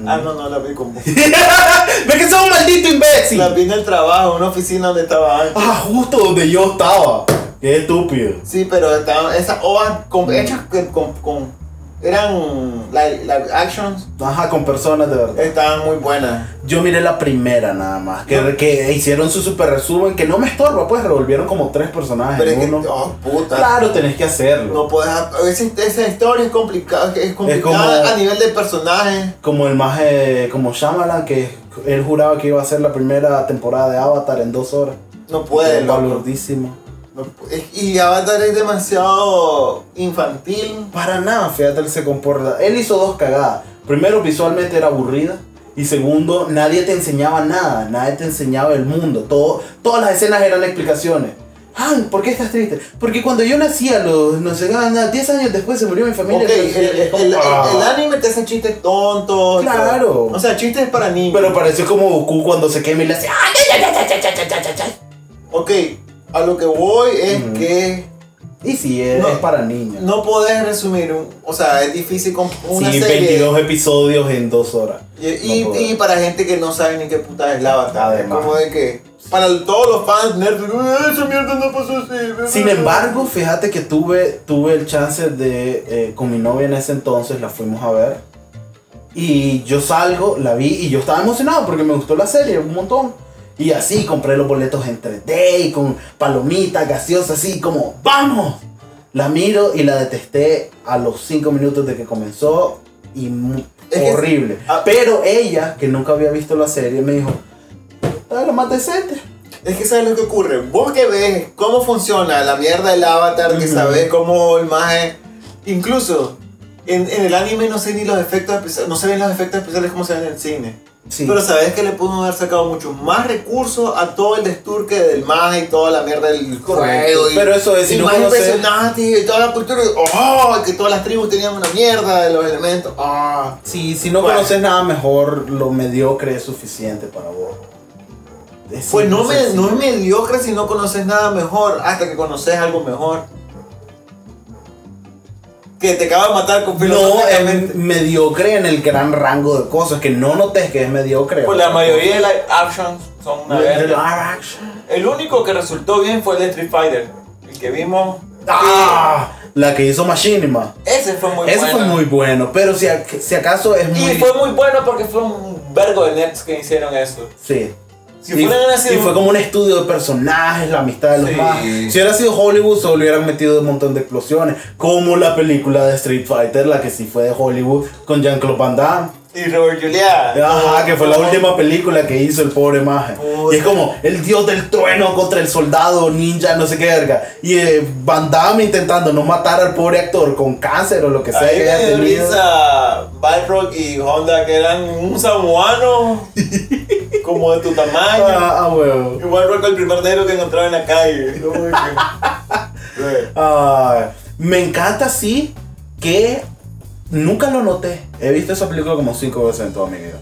Ah, no, no, la vi con vos. ¡Ve que sos un maldito imbécil! La vi en el trabajo, en una oficina donde estaba antes. Ah, justo donde yo estaba. Qué estúpido. Sí, pero estaban esas ovas con- hechas con, con- con- eran live, live actions, Ajá, con personas de verdad. estaban muy buenas. Yo miré la primera nada más, que, que hicieron su super resumen, que no me estorba, pues revolvieron como tres personajes Pero es en que, uno. oh, puta. Claro, tenés que hacerlo. No puedes. Esa, esa historia es complicada, es complicada como- a nivel de personaje. Como el más, como Shyamalan, que él juraba que iba a ser la primera temporada de Avatar en dos horas. No puede, El loco. Y Avatar es demasiado infantil. Para nada, fíjate, él se comporta. Él hizo dos cagadas. Primero, visualmente era aburrida. Y segundo, nadie te enseñaba nada. Nadie te enseñaba el mundo. Todo, todas las escenas eran explicaciones. Han, ¿por qué estás triste? Porque cuando yo nací a los, no sé, nada, 10 años después se murió mi familia. Ok, el, el- el- ah. el anime te hace chistes tontos. Claro. O sea, chistes para niños. Pero pareció como Goku cuando se quema y le hace. Ok, a lo que voy es que Y sí, es, No. es para niños. no podés resumir un. O sea, es difícil con una sí, serie. 22 episodios en dos horas. Y, y- No y para gente que no sabe ni qué puta es la Avatar. Es como de que. Para todos los fans nerds, "Eh, esa mierda no pasó así. Sin embargo, fíjate que tuve, tuve el chance de, eh, con mi novia en ese entonces, la fuimos a ver. Y yo salgo, la vi y yo estaba emocionado porque me gustó la serie un montón. Y así compré los boletos en 3D y con palomitas gaseosas, así como, ¡vamos! La miro y la detesté a los 5 minutos de que comenzó y Es que- horrible. ah. Pero ella, que nunca había visto la serie, me dijo, "Ah, lo más decente. Es que sabes lo que ocurre. Vos que ves cómo funciona la mierda del avatar, que Ujú. sabes cómo el maje. Incluso en, en el anime no sé ni los efectos especiales, no se ven los efectos especiales como se ven en el cine. Sí. Pero sabes que le pudieron haber sacado mucho más recursos a todo el desturque del maje y toda la mierda del juego. Pero eso es, si y no más conoces- impresionante y toda la cultura. ¡Oh! Que todas las tribus tenían una mierda de los elementos. ¡Ah! Sí, si no Bueno. conoces nada mejor, lo mediocre es suficiente para vos. Es Pues no, me, no es mediocre si no conoces nada mejor hasta que conoces algo mejor. Que te acaba de matar con No, es mediocre en el gran rango de cosas, que no notes que es mediocre. Pues la mayoría de live actions son una live action. El único que resultó bien fue el de Street Fighter. El que vimos. Ah, la que hizo Machinima. ese fue muy Ese bueno. fue muy bueno, pero si, si acaso es muy... Y fue muy bueno porque fue un vergo de nerds que hicieron eso. Sí. Si y, fue como un estudio de personajes, la amistad de los Sí. más. Si hubiera sido Hollywood, se hubieran metido un montón de explosiones. Como la película de Street Fighter, la que sí fue de Hollywood, con Jean-Claude Van Damme. Y Robert Juliá. Ajá, que fue la última película que hizo el pobre maje. Puta. Y es como el dios del trueno contra el soldado ninja, no sé qué verga. Y eh, Van Damme intentando no matar al pobre actor con cáncer o lo que sea Ahí que me risa Balrog y Honda que eran un samoano como de tu tamaño. Ah, ah, huevo. Y Balrog el primer negro que encontraba en la calle. Ah, me encanta sí que nunca lo noté. He visto esa película como cinco veces en toda mi vida.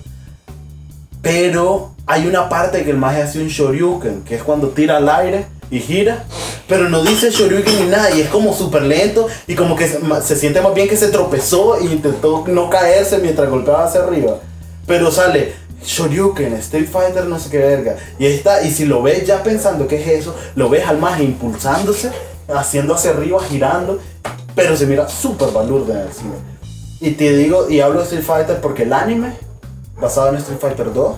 Pero hay una parte que el maje hace un shoryuken, que es cuando tira al aire y gira. Pero no dice shoryuken ni nada y es como súper lento y como que se, se siente más bien que se tropezó e intentó no caerse mientras golpeaba hacia arriba. Pero sale shoryuken, Street Fighter, no sé qué verga. Y está, y si lo ves ya pensando que es eso, lo ves al maje impulsándose, haciendo hacia arriba, girando. Pero se mira súper balurdo en el cine. Y te digo, y hablo de Street Fighter porque el anime, basado en Street Fighter 2,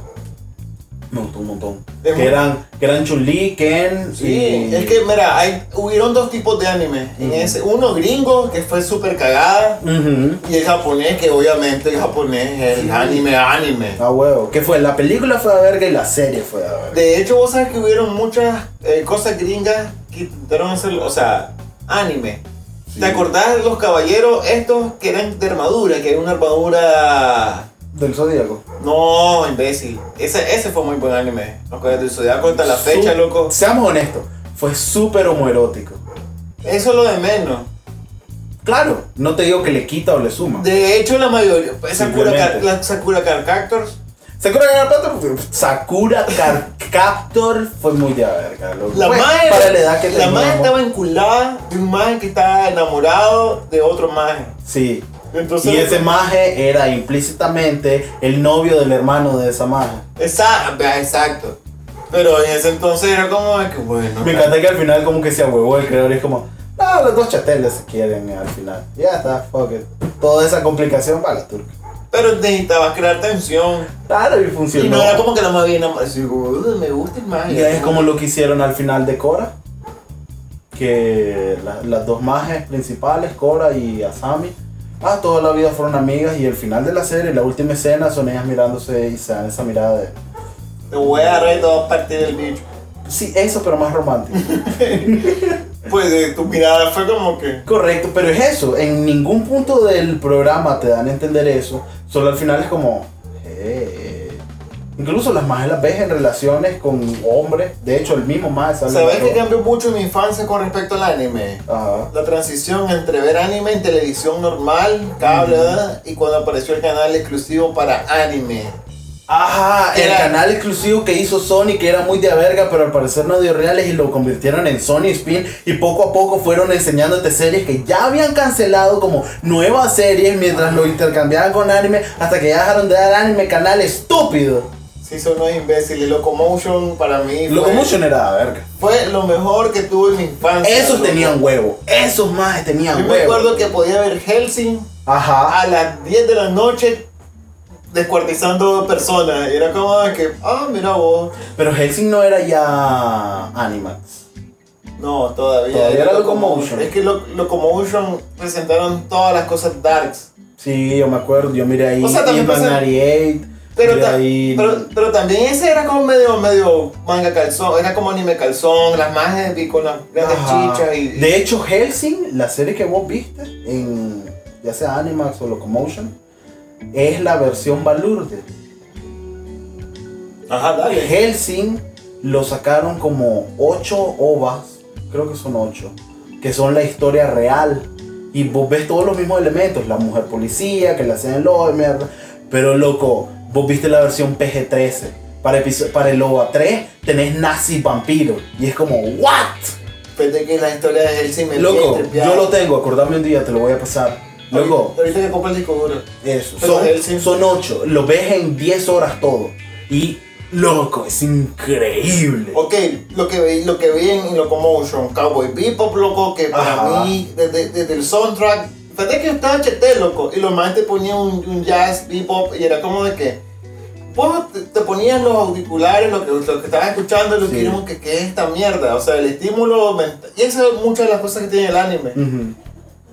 me gustó un montón. Es Que eran, que eran Chun-Li, Ken Sí, y... es que mira, hay, hubieron dos tipos de anime. En ese, uno gringo, que fue súper cagada, y el japonés, que obviamente el japonés es el Sí. anime anime. Ah, huevo. ¿Qué fue? La película fue a verga y la serie fue a verga. De hecho, vos sabes que hubieron muchas eh, cosas gringas que intentaron hacer, o sea, anime. ¿Te acordás de los caballeros estos que eran de armadura? Que era una armadura... Del Zodíaco. No, imbécil. Ese, ese fue muy buen anime. Los Caballeros del Zodiaco hasta la fecha, Su- loco. Seamos honestos, fue súper homoerótico. Eso es lo de menos. Claro, no te digo que le quita o le suma. De hecho, la mayoría... Sakura. Car- la Sakura Car Captors Sakura Card Captor, Sakura Card Captor fue muy de verga. loco. La madre, para la edad que la madre estaba enculada de un maje que estaba enamorado de otro maje. Sí. Entonces, Y ese maje era implícitamente el novio del hermano de esa maje. Exacto, exacto. Pero en ese entonces era como que bueno. Me encanta que al final como que se ahuevó el creador y es como, no, los dos chateles se quieren al final. Ya está, fuck it. toda esa complicación para la turca. Pero necesitabas crear tensión. Claro, y Y funcionó. no era como que la más bien, nada más, "Uy, me gusta el magia. Y es como lo que hicieron al final de Cora. Que la- las dos mages principales, Cora y Asami, ah, toda la vida fueron amigas. Y el final de la serie, la última escena, son ellas mirándose y se dan esa mirada de. Te voy a agarrar y te voy a partir el bicho. Sí, eso, pero más romántico. Pues de tu mirada fue como que. Correcto, pero es eso. En ningún punto del programa te dan a entender eso. Solo al final es como. eh. Incluso las mages las ves en relaciones con hombres. De hecho, el mismo más sale. ¿Sabes todo. cambió mucho en mi infancia con respecto al anime? Ajá. La transición entre ver anime en televisión normal, cable, ¿verdad? y cuando apareció el canal exclusivo para anime. Ajá, el Era- canal exclusivo que hizo Sony, que era muy de a verga, pero al parecer no dio reales y lo convirtieron en Sony Spin. Y poco a poco fueron enseñándote series que ya habían cancelado como nuevas series mientras lo intercambiaban con anime, hasta que ya dejaron de dar anime, canal estúpido. Sí, son unos imbéciles. Locomotion para mí fue, Locomotion era de verga. fue lo mejor que tuve en mi infancia. Esos loco. tenían huevo, esos más tenían Yo me huevo. acuerdo que podía ver Helsing Ajá. a las 10 de la noche descuartizando personas. Y era como de que, ah, mira vos. Pero Helsing no era ya Animax. No, todavía. Todavía era Locomotion. Es que Lo- Locomotion presentaron todas las cosas darks. Sí, yo me acuerdo, yo miré ahí O sea, también Inman pasa- 98. Pero, ta- ahí- pero, pero también ese era como medio, medio manga calzón, era como anime calzón, las vi con las grandes Ajá. chichas y... De hecho, Helsing, la serie que vos viste, en ya sea Animax o Locomotion, es la versión balurde. Ajá, dale. Helsing lo sacaron como 8 ovas, creo que son 8, que son la historia real. Y vos ves todos los mismos elementos, la mujer policía, que le hacen el lobo, mierda. Pero loco, vos viste la versión PG-13. Para, para el OVA 3 tenés nazi vampiro. Y es como, ¿what? Pensé que la historia de Helsing me Loco, yo lo tengo, acordame un día, te lo voy a pasar. Loco, Ahorita, que compro el disco duro. eso, son, él sí- son 8, lo ves en 10 horas todo. Y, loco, es increíble. Ok, lo que vi, lo que vi en Locomotion, Cowboy Bebop, loco, que para Ajá. mí, desde, desde el soundtrack, fíjate que estaba cheté, loco, y los más te ponían un, un jazz, bebop, y era como de que, vos te, te ponías los auriculares, lo que, lo que estabas escuchando, y lo Sí. que dijimos que, ¿qué es esta mierda? O sea, el estímulo mental, y esa es muchas de las cosas que tiene el anime.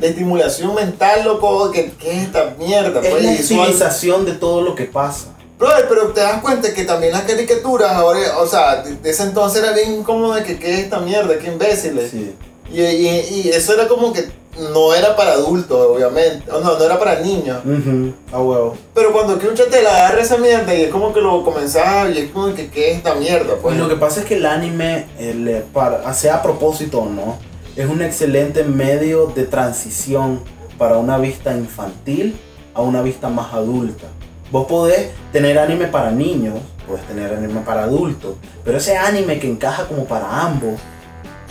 La estimulación mental, loco, que, ¿qué es esta mierda? Es Pues, la estilización de todo lo que pasa. Brother, pero te das cuenta que también las caricaturas ahora, o sea, de, de ese entonces era bien incómodo de que qué es esta mierda, qué imbéciles. Sí. Y, y, y eso era como que no era para adultos, obviamente. O no, no era para niños. Ujú, A huevo. Pero cuando Kyucha te la agarra esa mierda y es como que lo comenzaba y es como que qué es esta mierda, pues. Pues lo que pasa es que el anime, el, eh, para, sea a propósito o no, es un excelente medio de transición para una vista infantil a una vista más adulta. Vos podés tener anime para niños, podés tener anime para adultos, pero ese anime que encaja como para ambos,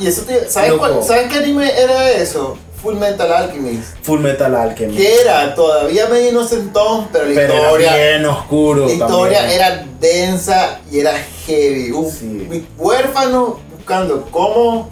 Y eso te, ¿sabes, cuál- ¿sabes qué anime era eso? Full Metal Alchemist. Full Metal Alchemist. Que era todavía medio inocentón, pero la Pero historia. era bien oscuro. La historia también. era densa y era heavy. Un Sí. huérfano buscando cómo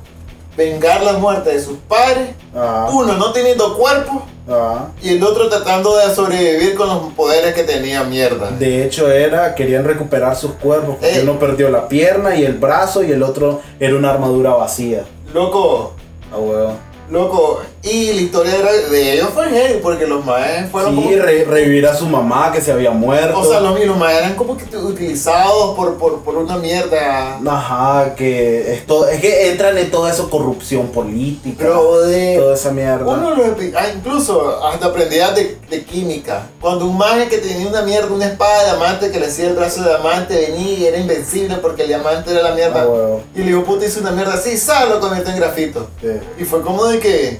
vengar la muerte de sus padres. Ah, Uno no teniendo cuerpo ah. y el otro tratando de sobrevivir con los poderes que tenía mierda. De hecho era, querían recuperar sus cuerpos porque Eh. uno perdió la pierna y el brazo y el otro era una armadura vacía. Loco, A huevo. Loco. Y la historia de, ellos fue heavy porque los maes fueron Sí, como... re- revivir a su mamá que se había muerto. o sea, los, los maes eran como que utilizados por, por, por una mierda. Ajá, que esto, es que entran en toda esa corrupción política. Pero de... toda esa mierda. Uno lo ah, incluso hasta aprendía de, de química. Cuando un mago que tenía una mierda, una espada de diamante que le hacía el brazo de diamante, venía y era invencible porque el diamante era la mierda. Ah. Y el hijo puta hizo una mierda así, ¿sabes? Lo convirtió en grafito. Sí. Y fue como de que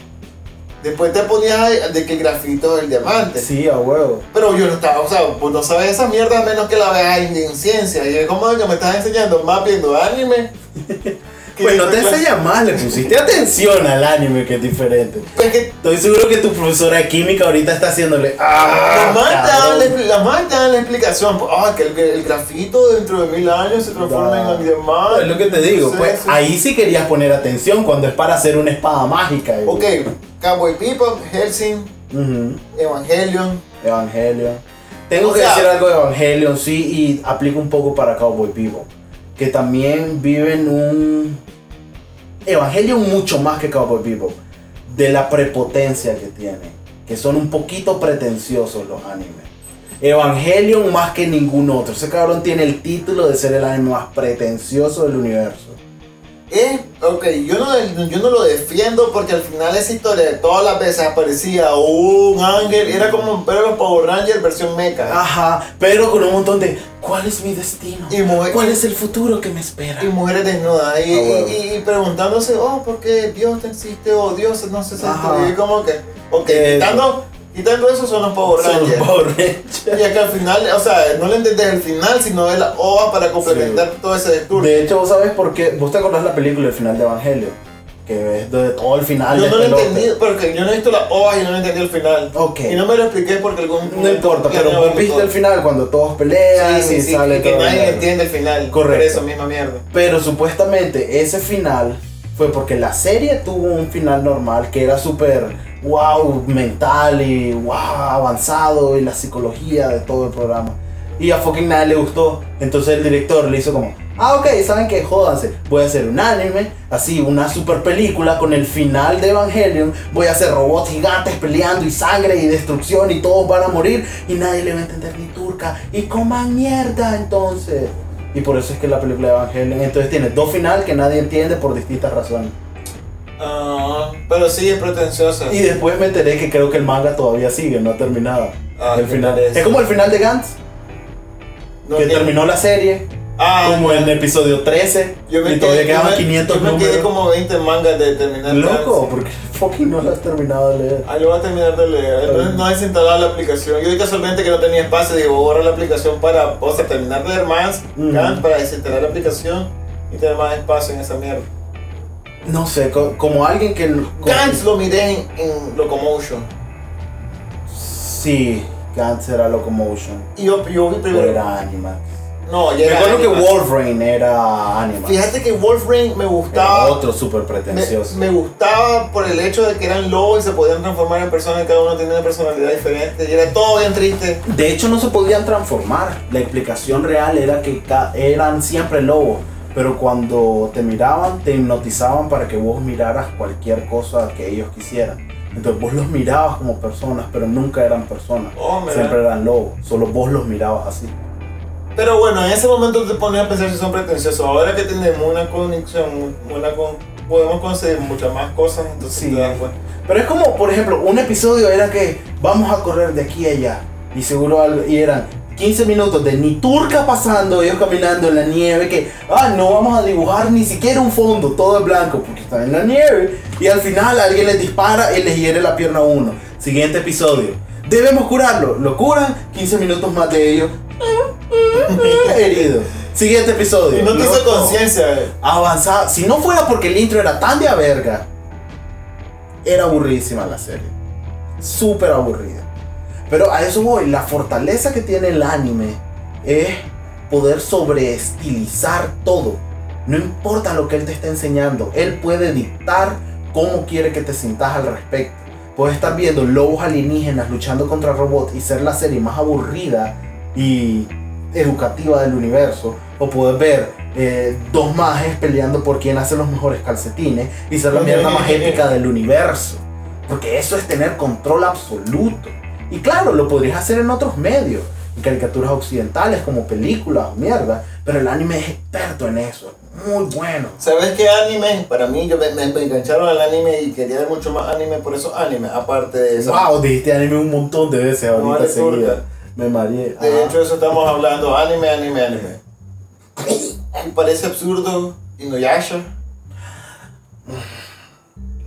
después te ponías de que el grafito es el diamante. Sí, a huevo. Pero yo no estaba, o sea, pues no sabes esa mierda a menos que la veas en, en ciencia. Y es como que me estás enseñando más viendo anime. que Pues no te enseña más, le pusiste atención al anime que es diferente. Es que Estoy seguro que tu profesora de química ahorita está haciéndole. ¡Ah! La más dan la explicación. pues, Ah, que el, el grafito dentro de mil años se transforma Ya. en diamante. Es lo que te digo, Sí, pues sí. ahí sí querías poner atención cuando es para hacer una espada mágica. Ok, Cowboy Bebop, Helsing, Ujú. Evangelion. Evangelion. Tengo O que sea- decir algo de Evangelion, sí, y aplica un poco para Cowboy Vivo. Que también viven un. Evangelion mucho más que Cowboy Vivo. De la prepotencia que tienen. Que son un poquito pretenciosos los animes. Evangelion más que ningún otro. Ese cabrón tiene el título de ser el anime más pretencioso del universo. Eh, ok, yo no, yo no lo defiendo porque al final esa historia de todas las veces aparecía un ángel, era como ver a los Power Rangers versión mecha. Ajá, pero con un montón de. ¿Cuál es mi destino? Y mujer- ¿Cuál es el futuro que me espera? Y mujeres desnudas y, Ah, y- y- preguntándose, oh, ¿por qué Dios te existe? O Dios no se Ajá. Y como que, ok, Eh, quitando, quitando eso son los Power Son los Rangers. Power Rangers. Y que al final, o sea, no lo entendés el final, sino de la OVA para complementar todo ese discurso. De hecho, vos sabés por qué. Vos te acordás la película El final de Evangelio. Que es de todo el final. Yo de no lo lote. entendí, porque yo no he visto la OVA y no entendí el final. Ok. Y no me lo expliqué porque algún No importa, pero vos viste todo. el final cuando todos pelean Sí, sí, y sí, sale que todo nadie entiende el final. Correcto. Por eso misma mierda. Pero supuestamente ese final fue porque la serie tuvo un final normal que era súper wow mental y wow avanzado y la psicología de todo el programa. Y a fucking nadie le gustó. Entonces el director le hizo como, ah ok, saben que jódanse, voy a hacer un anime, así una super película con el final de Evangelion, voy a hacer robots gigantes peleando y sangre y destrucción y todos van a morir y nadie le va a entender ni turca y coman mierda entonces. Y por eso es que la película de Evangelion entonces tiene dos finales que nadie entiende por distintas razones. Ah, pero sí es pretenciosa. Y después me enteré que creo que el manga todavía sigue, no ha terminado. Ah, el final. Es como el final de Gantz, No que terminó la serie, Ah, como en el episodio 13, Yo me y todavía quedé- quedaban yo me- 500 Yo me quedé como 20 mangas de terminar. Loco, porque fucking no lo has terminado de leer. Ah, lo voy a terminar de leer. Entonces no desinstalado la aplicación. Yo vi casualmente que no tenía espacio. Digo, voy a borrar la aplicación para, o sea, terminar de leer más. Gantz, para desinstalar la aplicación y tener más espacio en esa mierda. No sé, co- como alguien que... Gantz lo miré en, en Locomotion. Sí, Gantz era Locomotion. Y yo, yo vi Pero primero. era Animax. No, ya Me era. acuerdo que. Wolverine era Animax. Fíjate que Wolverine me Era gustaba. otro súper pretencioso. me gustaba por el hecho de que eran lobos y se podían transformar en personas y cada uno tenía una personalidad diferente. Y era todo bien triste. De hecho, no se podían transformar. La explicación real era que eran siempre lobos. Pero cuando te miraban, te hipnotizaban para que vos miraras cualquier cosa que ellos quisieran. Entonces vos los mirabas como personas, pero nunca eran personas. Oh. Siempre eran lobos. Solo vos los mirabas así. Pero bueno, en ese momento te ponías a pensar si son pretenciosos. Ahora que tenemos una conexión, una con, podemos conseguir muchas más cosas, entonces Sí. te das cuenta. Pero es como, por ejemplo, un episodio era que vamos a correr de aquí a allá. Y seguro y eran 15 minutos de ni turca pasando, ellos caminando en la nieve, que, ah, no vamos a dibujar ni siquiera un fondo, todo es blanco, porque están en la nieve. Y al final alguien les dispara y les hiere la pierna a uno. Siguiente episodio. Debemos curarlo. Lo curan, 15 minutos más de ellos. Herido. Siguiente episodio. No te hizo conciencia. avanzada. Si no fuera porque el intro era tan de a verga, era aburridísima la serie. Súper aburrida. Pero a eso voy. La fortaleza que tiene el anime es poder sobreestilizar todo. No importa lo que él te esté enseñando, él puede dictar cómo quiere que te sintas al respecto. Puedes estar viendo lobos alienígenas luchando contra robots y ser la serie más aburrida y educativa del universo. O puedes ver eh, dos majes peleando por quién hace los mejores calcetines y ser la mierda más épica del universo. Porque eso es tener control absoluto. Y claro, lo podrías hacer en otros medios, en caricaturas occidentales como películas mierda, pero el anime es experto en eso, muy bueno. ¿Sabes qué anime? Para mí, yo me, me- me engancharon al anime y quería ver mucho más anime por esos animes, aparte de eso. Wow, dijiste anime un montón de veces ahorita Vale, seguida. Me mareé. De Ajá. hecho, eso estamos hablando, anime, anime, anime. Me parece absurdo Inuyasha.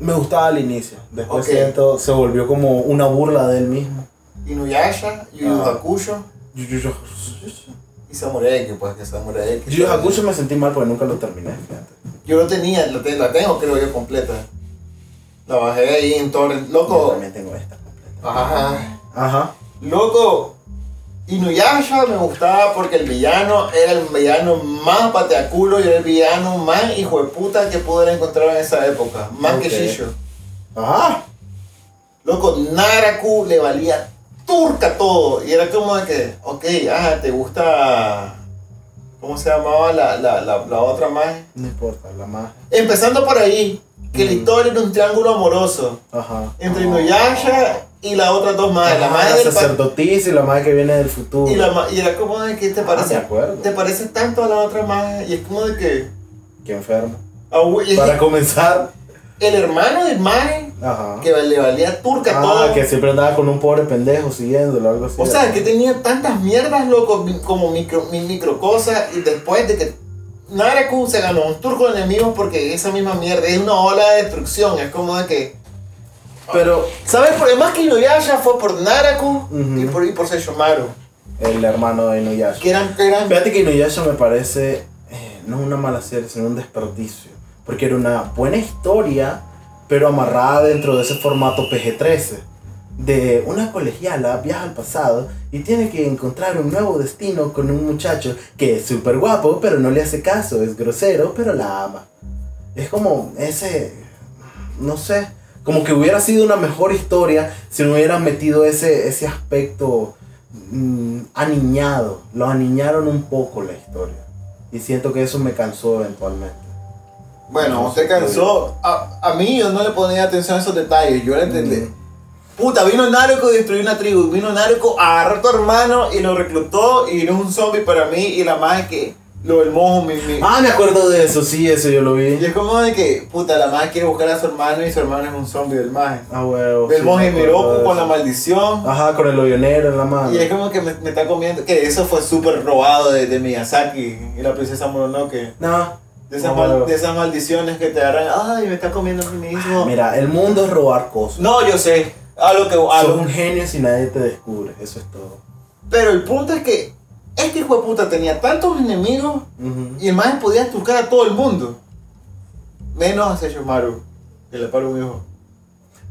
me gustaba al inicio, después Ok. siento se volvió como una burla de él mismo. Inuyasha, Yu Yu Ah. Hakusho Yu Yu y Samurai X, pues que Samurai X. Yu Yu Hakusho me sentí mal porque nunca lo terminé. fíjate. Yo lo tenía, la, la tengo creo yo completa. La bajé ahí en torrent. Yo Loco. también tengo esta completa. Ajá. Ajá. Loco. Inuyasha me gustaba porque el villano era el villano más pateaculo y era el villano más hijo de puta que pude encontrar en esa época. Más que. Shisho. Ajá. Loco, Naraku le valía turca todo. Y era como de que, ok, ajá, ¿te gusta. ¿Cómo se llamaba la, la, la, la otra más? No importa, la más. Empezando por ahí, que la Mm. historia era un triángulo amoroso Ajá. entre Inuyasha y las otras dos madres. La madre la sacerdotisa y la madre que viene del futuro. y, la, y era como de que te Ah, parece, de te parece tanto a la otra madre. Y es como de que. Qué enfermo. ah, es Para que comenzar. el hermano del madre Ajá. que le valía turca Ah, todo. que siempre andaba con un pobre pendejo siguiéndolo, algo así. O sea, que tenía tantas mierdas, loco, como micro, mi micro cosas, y después de que Naraku se ganó un turco de enemigos porque esa misma mierda es una ola de destrucción, es como de que... Pero ¿Sabes? Por más que Inuyasha fue por Naraku y Ujú. por, y por Seishomaru, el hermano de Inuyasha. que eran... Eran Fíjate que Inuyasha me parece eh, no una mala serie, sino un desperdicio. Porque era una buena historia, pero amarrada dentro de ese formato PG-13. De una colegiala viaja al pasado y tiene que encontrar un nuevo destino con un muchacho que es súper guapo, pero no le hace caso, es grosero, pero la ama. Es como ese, no sé, como que hubiera sido una mejor historia si no hubieran metido ese, ese aspecto mm, aniñado. Lo aniñaron un poco la historia. Y siento que eso me cansó eventualmente. Bueno, sé, cansó. A, a mí yo no le ponía atención a esos detalles, yo le entendí. Mm. Puta, vino Naruto y destruyó una tribu. Vino Naruto, agarró a tu hermano y lo reclutó y no es un zombie para mí. Y la más que lo del mojo, mi, mi- Ah, me acuerdo de eso, sí, eso yo lo Y vi. es como de que, puta, la madre quiere buscar a su hermano y su hermano es un zombie del maje. Ah, huevo. Del sí, monje de con la maldición. Ajá, con el hoyonero en la mano. Y es como que me, me está comiendo. Que eso fue súper robado de, de Miyazaki y la princesa Mononoke. No. De esas, no, mal- huevo. de esas maldiciones que te agarran. Ay, me está comiendo a mí mismo. Mira, el mundo es robar cosas. No, yo sé. A lo que. A Sos lo- un genio si nadie te descubre, eso es todo. Pero el punto es que este hijo de puta tenía tantos enemigos y el maje podía tocar a todo el mundo. Menos a Seishomaru, que le paro mi hijo.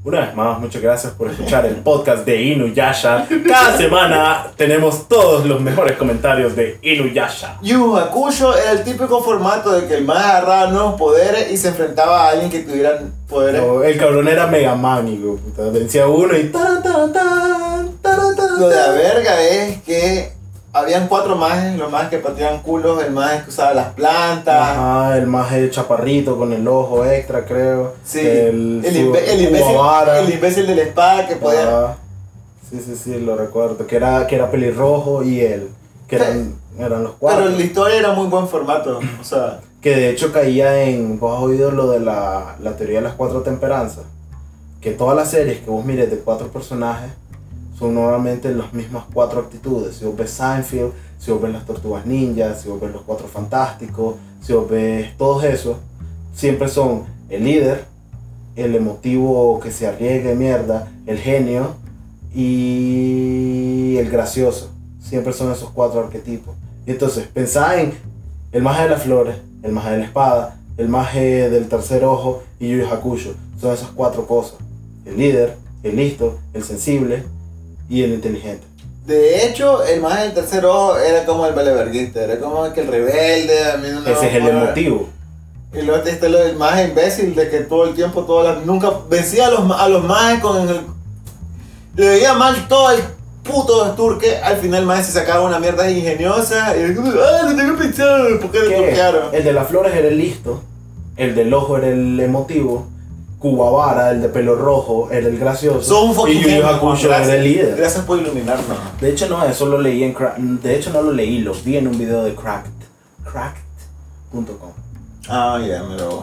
Una vez más, muchas gracias por escuchar el podcast de Inuyasha. Cada semana tenemos todos los mejores comentarios de Inuyasha. Yu Hakusho era el típico formato de que el más agarraba nuevos poderes y se enfrentaba a alguien que tuviera poderes. No, el cabrón era Mega Man. Vencía uno y ta ta ta ta ta Lo de la verga es que habían cuatro mages, los mages que pateaban culos, el maje que usaba las plantas. Ajá, el más chaparrito con el ojo extra, creo. Sí, El, el, su- el imbécil, el imbécil de la espada que podía. Ajá. Sí, sí, sí, lo recuerdo. Que era, que era pelirrojo y él. Que eran, eran los cuatro. Pero la historia era muy buen formato. O sea, Que de hecho caía en. Vos has oído lo de la, la teoría de las cuatro temperanzas. Que todas las series que vos mires de cuatro personajes son normalmente las mismas cuatro actitudes. Si vos ves Seinfeld, si vos ves las tortugas ninjas, si vos ves los cuatro fantásticos, si vos ves todos esos, siempre son el líder, el emotivo que se arriesga de mierda, el genio y el gracioso. Siempre son esos cuatro arquetipos. Y entonces, pensá en el maje de las flores, el maje de la espada, el maje del tercer ojo y Yu Hakusho. Son esas cuatro cosas. El líder, el listo, el sensible y el inteligente. de hecho, el maje del tercer ojo era como el valeverguista, era como que el rebelde. a mí no me Ese es el emotivo. Y luego está lo del maje imbécil de que todo el tiempo, todas las, nunca vencía a los, a los majes con el. Le veía mal todo el puto turque. Al final, maje se sacaba una mierda ingeniosa. Y ¡ah, lo tengo pensado! ¿Por qué le ¿Qué? turquearon? El de las flores era el listo, el del ojo era el emotivo, Kuwabara, el de pelo rojo, era el gracioso. Son un fucking y Yu Hakusho era el líder. Gracias por iluminarnos. De hecho, no, eso lo leí en Crack. De hecho, no lo leí, lo vi en un video de Cracked. Cracked.com. Ah, ya, me lo.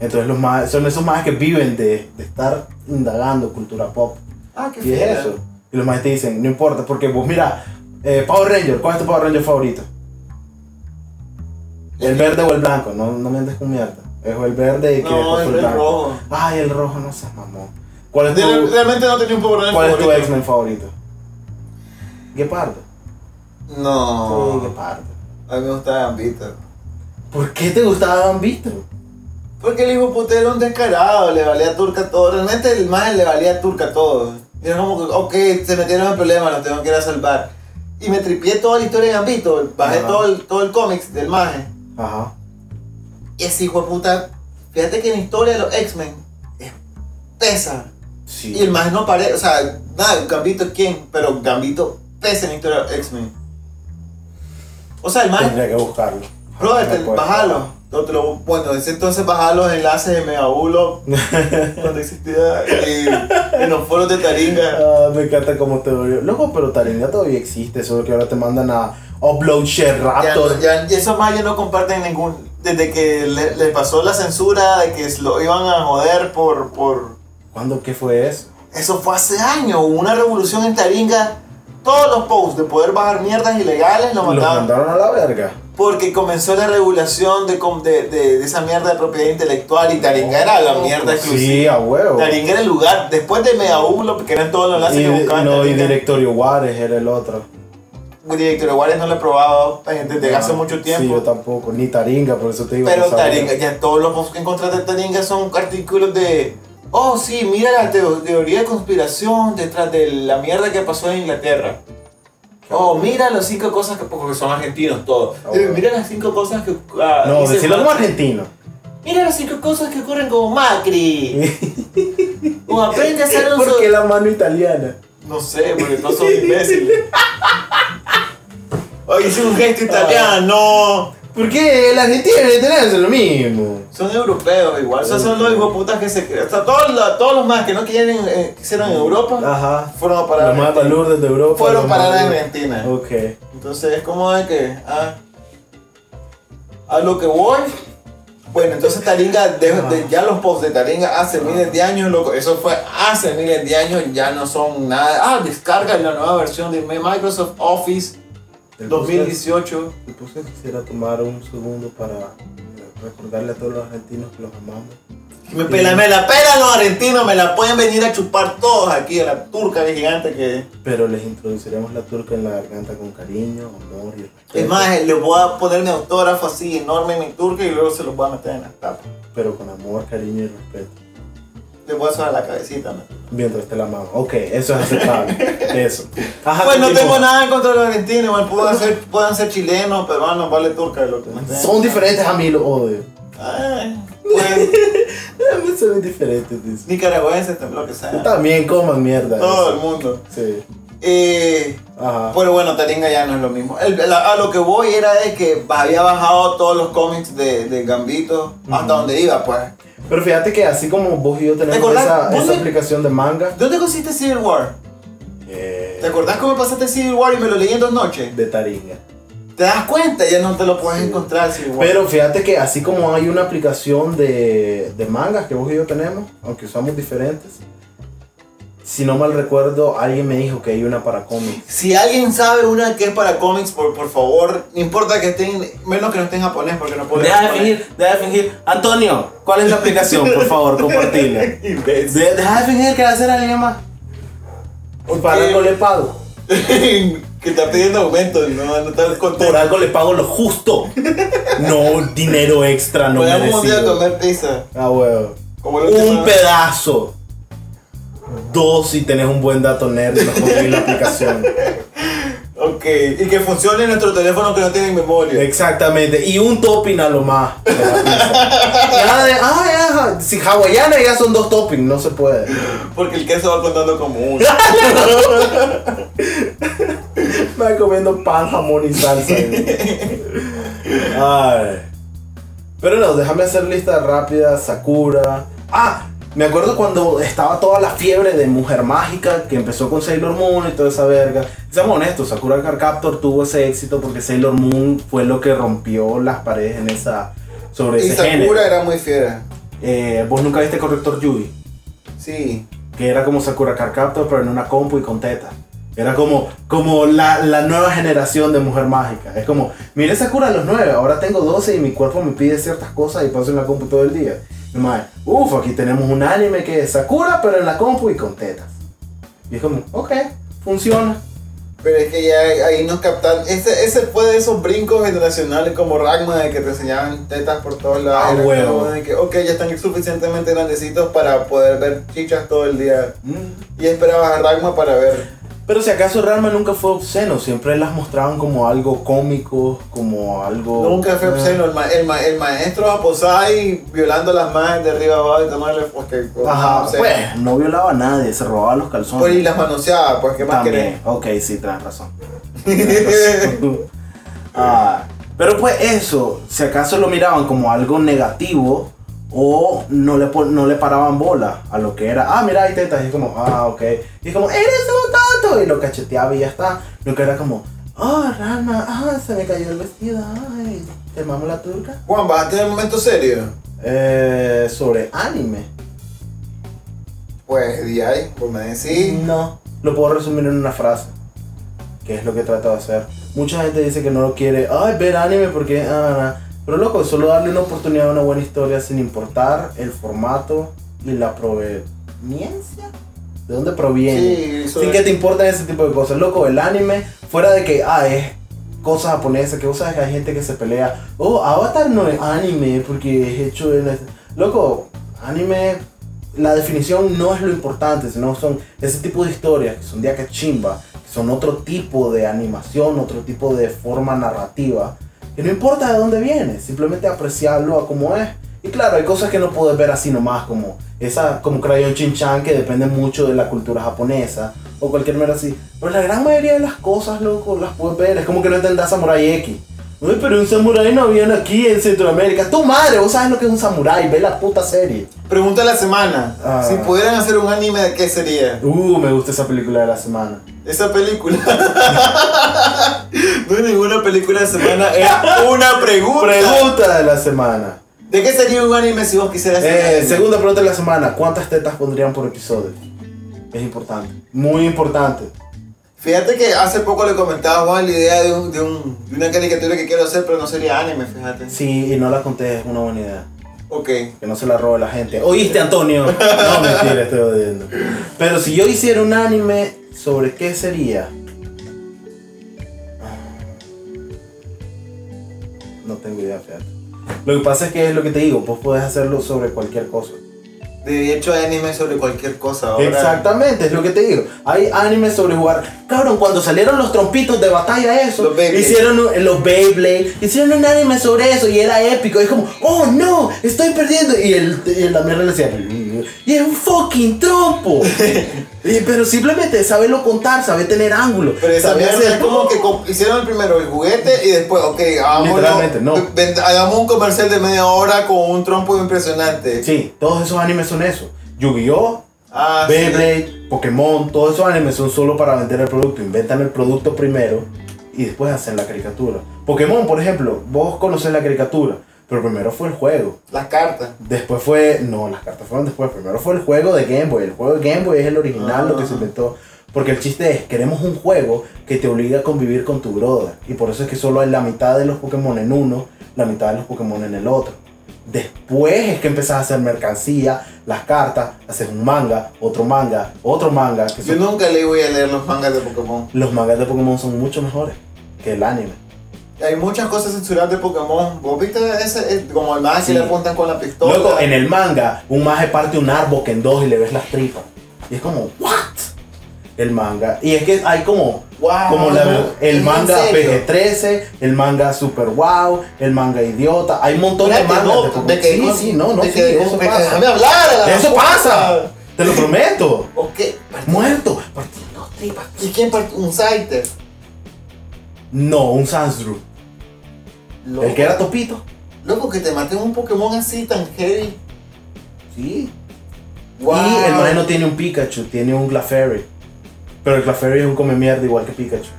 Entonces, los más, son esos más que viven de, de estar indagando cultura pop. Ah, qué Y es eso. Y los más te dicen, no importa, porque vos, mira, eh, Power Ranger, ¿cuál es tu Power Ranger favorito? ¿El verde o el blanco? No, no me andes con mierda. Es el verde y que No, después el, rojo. Ay, el rojo, no seas mamón. ¿Cuál es tu, Real- Realmente no tenía un Power Ranger cuál es tu. X-Men favorito? Guepardo. Sí, No. Guepardo. A mí me gustaba Gambito. ¿Por qué te gustaba Gambito? Porque el hijo puta era un descarado, le valía turca todo. Realmente el maje le valía turca todo. Y era como que, ok, se metieron en problemas, los tengo que ir a salvar. Y me tripié toda la historia de Gambito, bajé Ajá. todo el, todo el cómics del maje. Ajá. Ese hijo de puta, fíjate que en la historia de los X-Men es pesa. Sí. Y el más no parece, o sea, nada, Gambito quién, pero Gambito pese en la historia de X-Men. O sea, el más, Tendría que buscarlo. brother, No bájalo. Lo- bueno, desde entonces bajar los enlaces de Megabulo cuando existía y en los foros de Taringa. Ah, me encanta cómo te volvió. Loco, pero Taringa todavía existe, solo que ahora te mandan a Upload Share Ya, Raptor. no- ya, y esos más ya no comparten ningún. Desde que le, le pasó la censura de que lo iban a joder por, por. ¿Cuándo qué fue eso? Eso fue hace años. Una revolución en Taringa. Todos los posts de poder bajar mierdas ilegales lo Los mandaban. mandaron a la verga. Porque comenzó la regulación de, de, de, de esa mierda de propiedad intelectual y Taringa era la mierda Sí, exclusiva. a huevo. Taringa era el lugar, después de Megabulo, que eran todos los enlaces Y, que buscaban. no, y Taringa. Directorio Juárez era el otro. Directorio Juárez no lo he probado desde hace No, mucho Sí, yo tiempo. tampoco. Ni Taringa, por eso te digo. pero. Taringa, ya todos los posts que encontraste de Taringa son artículos de. Oh, sí, mira la teo- teoría de conspiración detrás de la mierda que pasó en Inglaterra. Oh, mira las cinco cosas que. Porque son argentinos todos. Ah, bueno. Mira las cinco cosas que. ah, No, decirlo como argentino. Mira las cinco cosas que ocurren con Macri. O aprende a hacer un. ¿Por qué la mano italiana? No sé, porque todos son imbéciles. Oye, hice un gesto italiano. ¿Por qué el argentino y el italiano es lo mismo? Son europeos igual, o sea, son los hijos putas que se crean. O sea, todos, los- todos los más que no quieren, eh, quisieron en Europa, Ajá. fueron a parar Los a más de Europa. Fueron a parar balurdos. Argentina. Ok. Entonces es como de que, ah, a lo que voy. Bueno, entonces Taringa, de- de- ya los posts de Taringa hace miles de años, loco, eso fue hace miles de años, ya no son nada. Ah, descarga la nueva versión de Microsoft Office 2018. El puse quisiera tomar un segundo para recordarle a todos los argentinos que los amamos. Me, pela, me la pelan los argentinos, me la pueden venir a chupar todos aquí, a la turca de gigante que... Pero les introduciremos la turca en la garganta con cariño, amor y respeto. Es más, le voy a poner mi autógrafo así enorme en mi turca y luego se los voy a meter en las tapas. Pero con amor, cariño y respeto. Le voy a sonar la cabecita. ¿no? Mientras te la amamos. Ok, eso es aceptable. eso. Ajá, Pues no tengo nada en contra de los argentinos, igual pueden ser, pueden ser chilenos, peruanos, vale turca lo que me. Son diferentes a mí, los odio. Ay, pues, Son diferentes, dice. nicaragüenses, lo que sea. También coman mierda. Todo el mundo. Sí. Eh. Pero bueno, Taringa ya no es lo mismo. El- la- a lo que voy era de que había bajado todos los cómics de, de Gambito hasta donde iba, pues. Pero fíjate que así como vos y yo tenemos esa, ¿Vos esa aplicación de manga. ¿Dónde consiste Civil War? eh, ¿Te acordás cómo pasaste Civil War y me lo leí en dos noches? de Taringa. ¿Te das cuenta? Ya no te lo puedes Sí. encontrar Civil War. Pero fíjate que así como hay una aplicación de, de mangas que vos y yo tenemos, aunque usamos diferentes, si no mal recuerdo, alguien me dijo que hay una para cómics. Si alguien sabe una que es para cómics, por, por favor, no importa que estén, menos que no esté en japonés porque no puedo Deja de fingir, deja de fingir. Antonio, ¿cuál es la aplicación? Por favor. De- deja de fingir que va a ser alguien más. Por algo le pago. que está pidiendo aumento y no, no está contento. Por algo le pago lo justo. No dinero extra, no día merecido. comer pizza. Ah, huevo. Como Un vez. pedazo. Dos si tenés un buen dato nerd conseguís la aplicación. Ok, y que funcione nuestro teléfono que no tiene memoria. Exactamente. Y un topping a lo más. de. Nada ah, ya, si hawaiana ya son dos toppings, no se puede. Porque el queso va contando como uno. Va comiendo pan, jamón y salsa. Ay. Pero no, déjame hacer lista rápida. Sakura. Ah, me acuerdo cuando estaba toda la fiebre de Mujer Mágica, que empezó con Sailor Moon y toda esa verga. Seamos honestos, Sakura Card Captor tuvo ese éxito porque Sailor Moon fue lo que rompió las paredes en esa sobre Y ese género. Sakura era muy fiera. Eh, Vos nunca viste Corrector Yui, Sí. que era como Sakura Card Captor, pero en una compu y con teta. Era como, como la, la nueva generación de Mujer Mágica. Es como, mire Sakura a los 9, ahora tengo 12 y mi cuerpo me pide ciertas cosas y paso en la compu todo el día. Mae, uff, aquí tenemos un anime que es Sakura, pero en la compu y con tetas. Y es como, ok, funciona. Pero es que ya ahí nos captan. Ese, ese fue de esos brincos generacionales como Ragma de que te enseñaban tetas por todos lados. Ah, huevo. de que, ok, ya están suficientemente grandecitos para poder ver chichas todo el día. Mm. Y esperabas a Ragma para ver. Pero si acaso Ranma nunca fue obsceno, siempre las mostraban como algo cómico, como algo... Nunca fue eh, obsceno. El, ma- el, ma- el maestro Aposai violando las manos de arriba abajo y tomarle. Porque, Ajá, obsceno. pues, no violaba a nadie, se robaba los calzones. Pues, y las manoseaba, pues, ¿qué más También, querés? ok, sí, tienes razón. Ah, pero pues eso, si acaso lo miraban como algo negativo o no le, no le paraban bola a lo que era, ah, mira, hay tetas, y es como, ah, ok. Y es como, eres un y lo cacheteaba y ya está. Lo que era como, ah, Rama, ah, se me cayó el vestido, ay, te mamo la turca. Juan, ¿vas a tener un momento serio? Eh, sobre anime. Pues, di ahí, pues me decís. No, lo puedo resumir en una frase. Que es lo que trato de hacer. Mucha gente dice que no lo quiere, ay, ver anime porque, ah". pero loco, solo darle una oportunidad a una buena historia sin importar el formato y la proveniencia. ¿De dónde proviene? Sí, Sin que te importen ese tipo de cosas. Loco, el anime, fuera de que, ah, es cosas japonesas, que sabes que hay gente que se pelea. Oh, Avatar no es anime porque es hecho en... este-". Loco, anime, la definición no es lo importante, sino son ese tipo de historias que son de acá chimba, que son otro tipo de animación, otro tipo de forma narrativa. Que no importa de dónde viene, simplemente apreciarlo a como es. Y claro, hay cosas que no puedes ver así nomás, como esa, como Crayon Chin-chan, que depende mucho de la cultura japonesa, o cualquier mera así. Pero la gran mayoría de las cosas, loco, las puedes ver. Es como que no entendás Samurai X. Uy, pero un samurái no habían aquí en Centroamérica. Tu madre, vos sabes lo que es un samurái, ve la puta serie. Pregunta de la semana. Ah. Si pudieran hacer un anime, ¿de qué sería? Uh, me gusta esa película de la semana. Esa película. no es ninguna película de semana, es una pregunta. Pregunta de la semana. ¿De qué sería un anime si vos quisieras Eh, segunda pregunta de la semana. ¿Cuántas tetas pondrían por episodio? Es importante. Muy importante. Fíjate que hace poco le comentaba a Juan la idea de, un, de, un- de una caricatura que quiero hacer, pero no sería anime, fíjate. Sí, y no la conté, es una buena idea. Ok. Que no se la robe la gente. ¿Oíste, Antonio? No, mentira, estoy odiando. Pero si yo hiciera un anime, ¿sobre qué sería? No tengo idea, fíjate. Lo que pasa es que es lo que te digo, vos podés hacerlo sobre cualquier cosa. De hecho, hay anime sobre cualquier cosa. Ahora, Exactamente, es lo que te digo. Hay animes sobre jugar. Cabrón, cuando salieron los trompitos de batalla, eso, Los hicieron un- los Beyblade, hicieron un anime sobre eso y era épico. Y es como, oh no, estoy perdiendo. Y el, y la mierda le decía, y es un fucking trompo. Y- pero simplemente saberlo contar, saber tener ángulo. Pero saber es como que hicieron primero el juguete y después, ok, Literalmente, no. hagamos un comercial de media hora con un trompo impresionante. Sí, todos esos animes son eso. Yu-Gi-Oh! Ah, sí. Beyblade, Pokémon, todos esos animes son solo para vender el producto. Inventan el producto primero y después hacen la caricatura. Pokémon, por ejemplo, vos conocés la caricatura, pero primero fue el juego. Las cartas. Después fue. No, las cartas fueron después. Primero fue el juego de Game Boy. El juego de Game Boy es el original, lo que se Ah. inventó. Porque el chiste es: queremos un juego que te obliga a convivir con tu brother. Y por eso es que solo hay la mitad de los Pokémon en uno, la mitad de los Pokémon en el otro. Después es que empezás a hacer mercancía, las cartas, haces un manga, otro manga, otro manga. Que Yo son- nunca le voy a leer los mangas de Pokémon. Los mangas de Pokémon son mucho mejores que el anime. Hay muchas cosas censuradas de Pokémon. ¿Vos viste ese? eh, Como el más Sí. que le apuntan con la pistola. Loco, en el manga, un maje parte un árbol en dos y le ves las tripas. Y es como, ¿what? El manga. Y es que hay como, Wow, como la- no, el ¿en manga serio? PG-13, el manga Super Wow, el manga Idiota. Hay un montón de mangas no, de Pokémon. de que- Sí, sí, no, no, sí, que- eso que- pasa. Déjame hablar. Eso pasa. Te lo prometo. Ok. Muerto. Partiendo tripas. ¿Y quién partió? Un Scyther. No, un Sansdru. Loco, El que era Topito. loco, que te maten un Pokémon así tan heavy. Sí. Wow. Y el maje no tiene un Pikachu, tiene un Clefairy. Pero el Clefairy es un come mierda igual que Pikachu.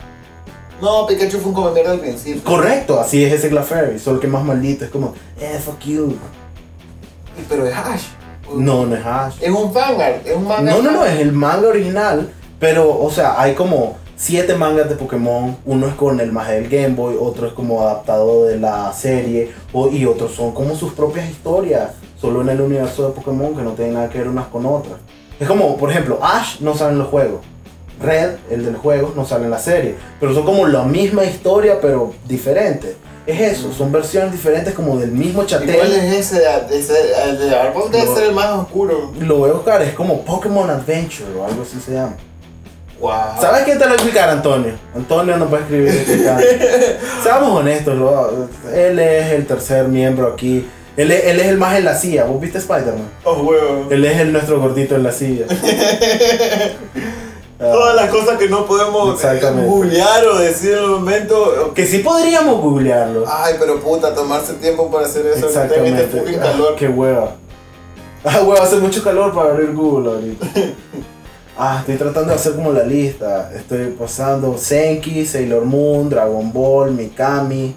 No, Pikachu fue un come mierda al principio. Correcto, así es ese Clefairy, solo que más maldito, es como, eh, fuck you. Pero es Ash. No, no es Ash. Es un fanart, es un manga. No, no, no, es el manga original, pero, o sea, hay como siete mangas de Pokémon, uno es con el maje del Game Boy, otro es como adaptado de la serie, o- y otros son como sus propias historias, solo en el universo de Pokémon que no tienen nada que ver unas con otras. Es como, por ejemplo, Ash no sale en los juegos. Red, el del juego, no sale en la serie. Pero son como la misma historia, pero diferente. Es eso, son versiones diferentes como del mismo ¿Y chatel. cuál es ese? ese el de Arbol debe ser el más oscuro. Lo voy a buscar, es como Pokémon Adventure o algo así se llama. Wow. ¿Sabes quién te lo va a explicar, Antonio? Antonio nos va a escribir. Seamos honestos, lo- él es el tercer miembro aquí. Él es, él es el más en la silla. ¿Vos viste Spider-Man? Oh, huevo. Él es el nuestro gordito en la silla. Ah, Todas las cosas que no podemos eh, googlear o decir en el momento. que sí podríamos googlearlo. Ay, pero puta, tomarse tiempo para hacer eso. este Exactamente. fucking Ah, qué hueva. Ah, hueva, hace mucho calor para abrir Google ahorita. Ah, estoy tratando de hacer como la lista. Estoy pasando Senki, Sailor Moon, Dragon Ball, Mikami,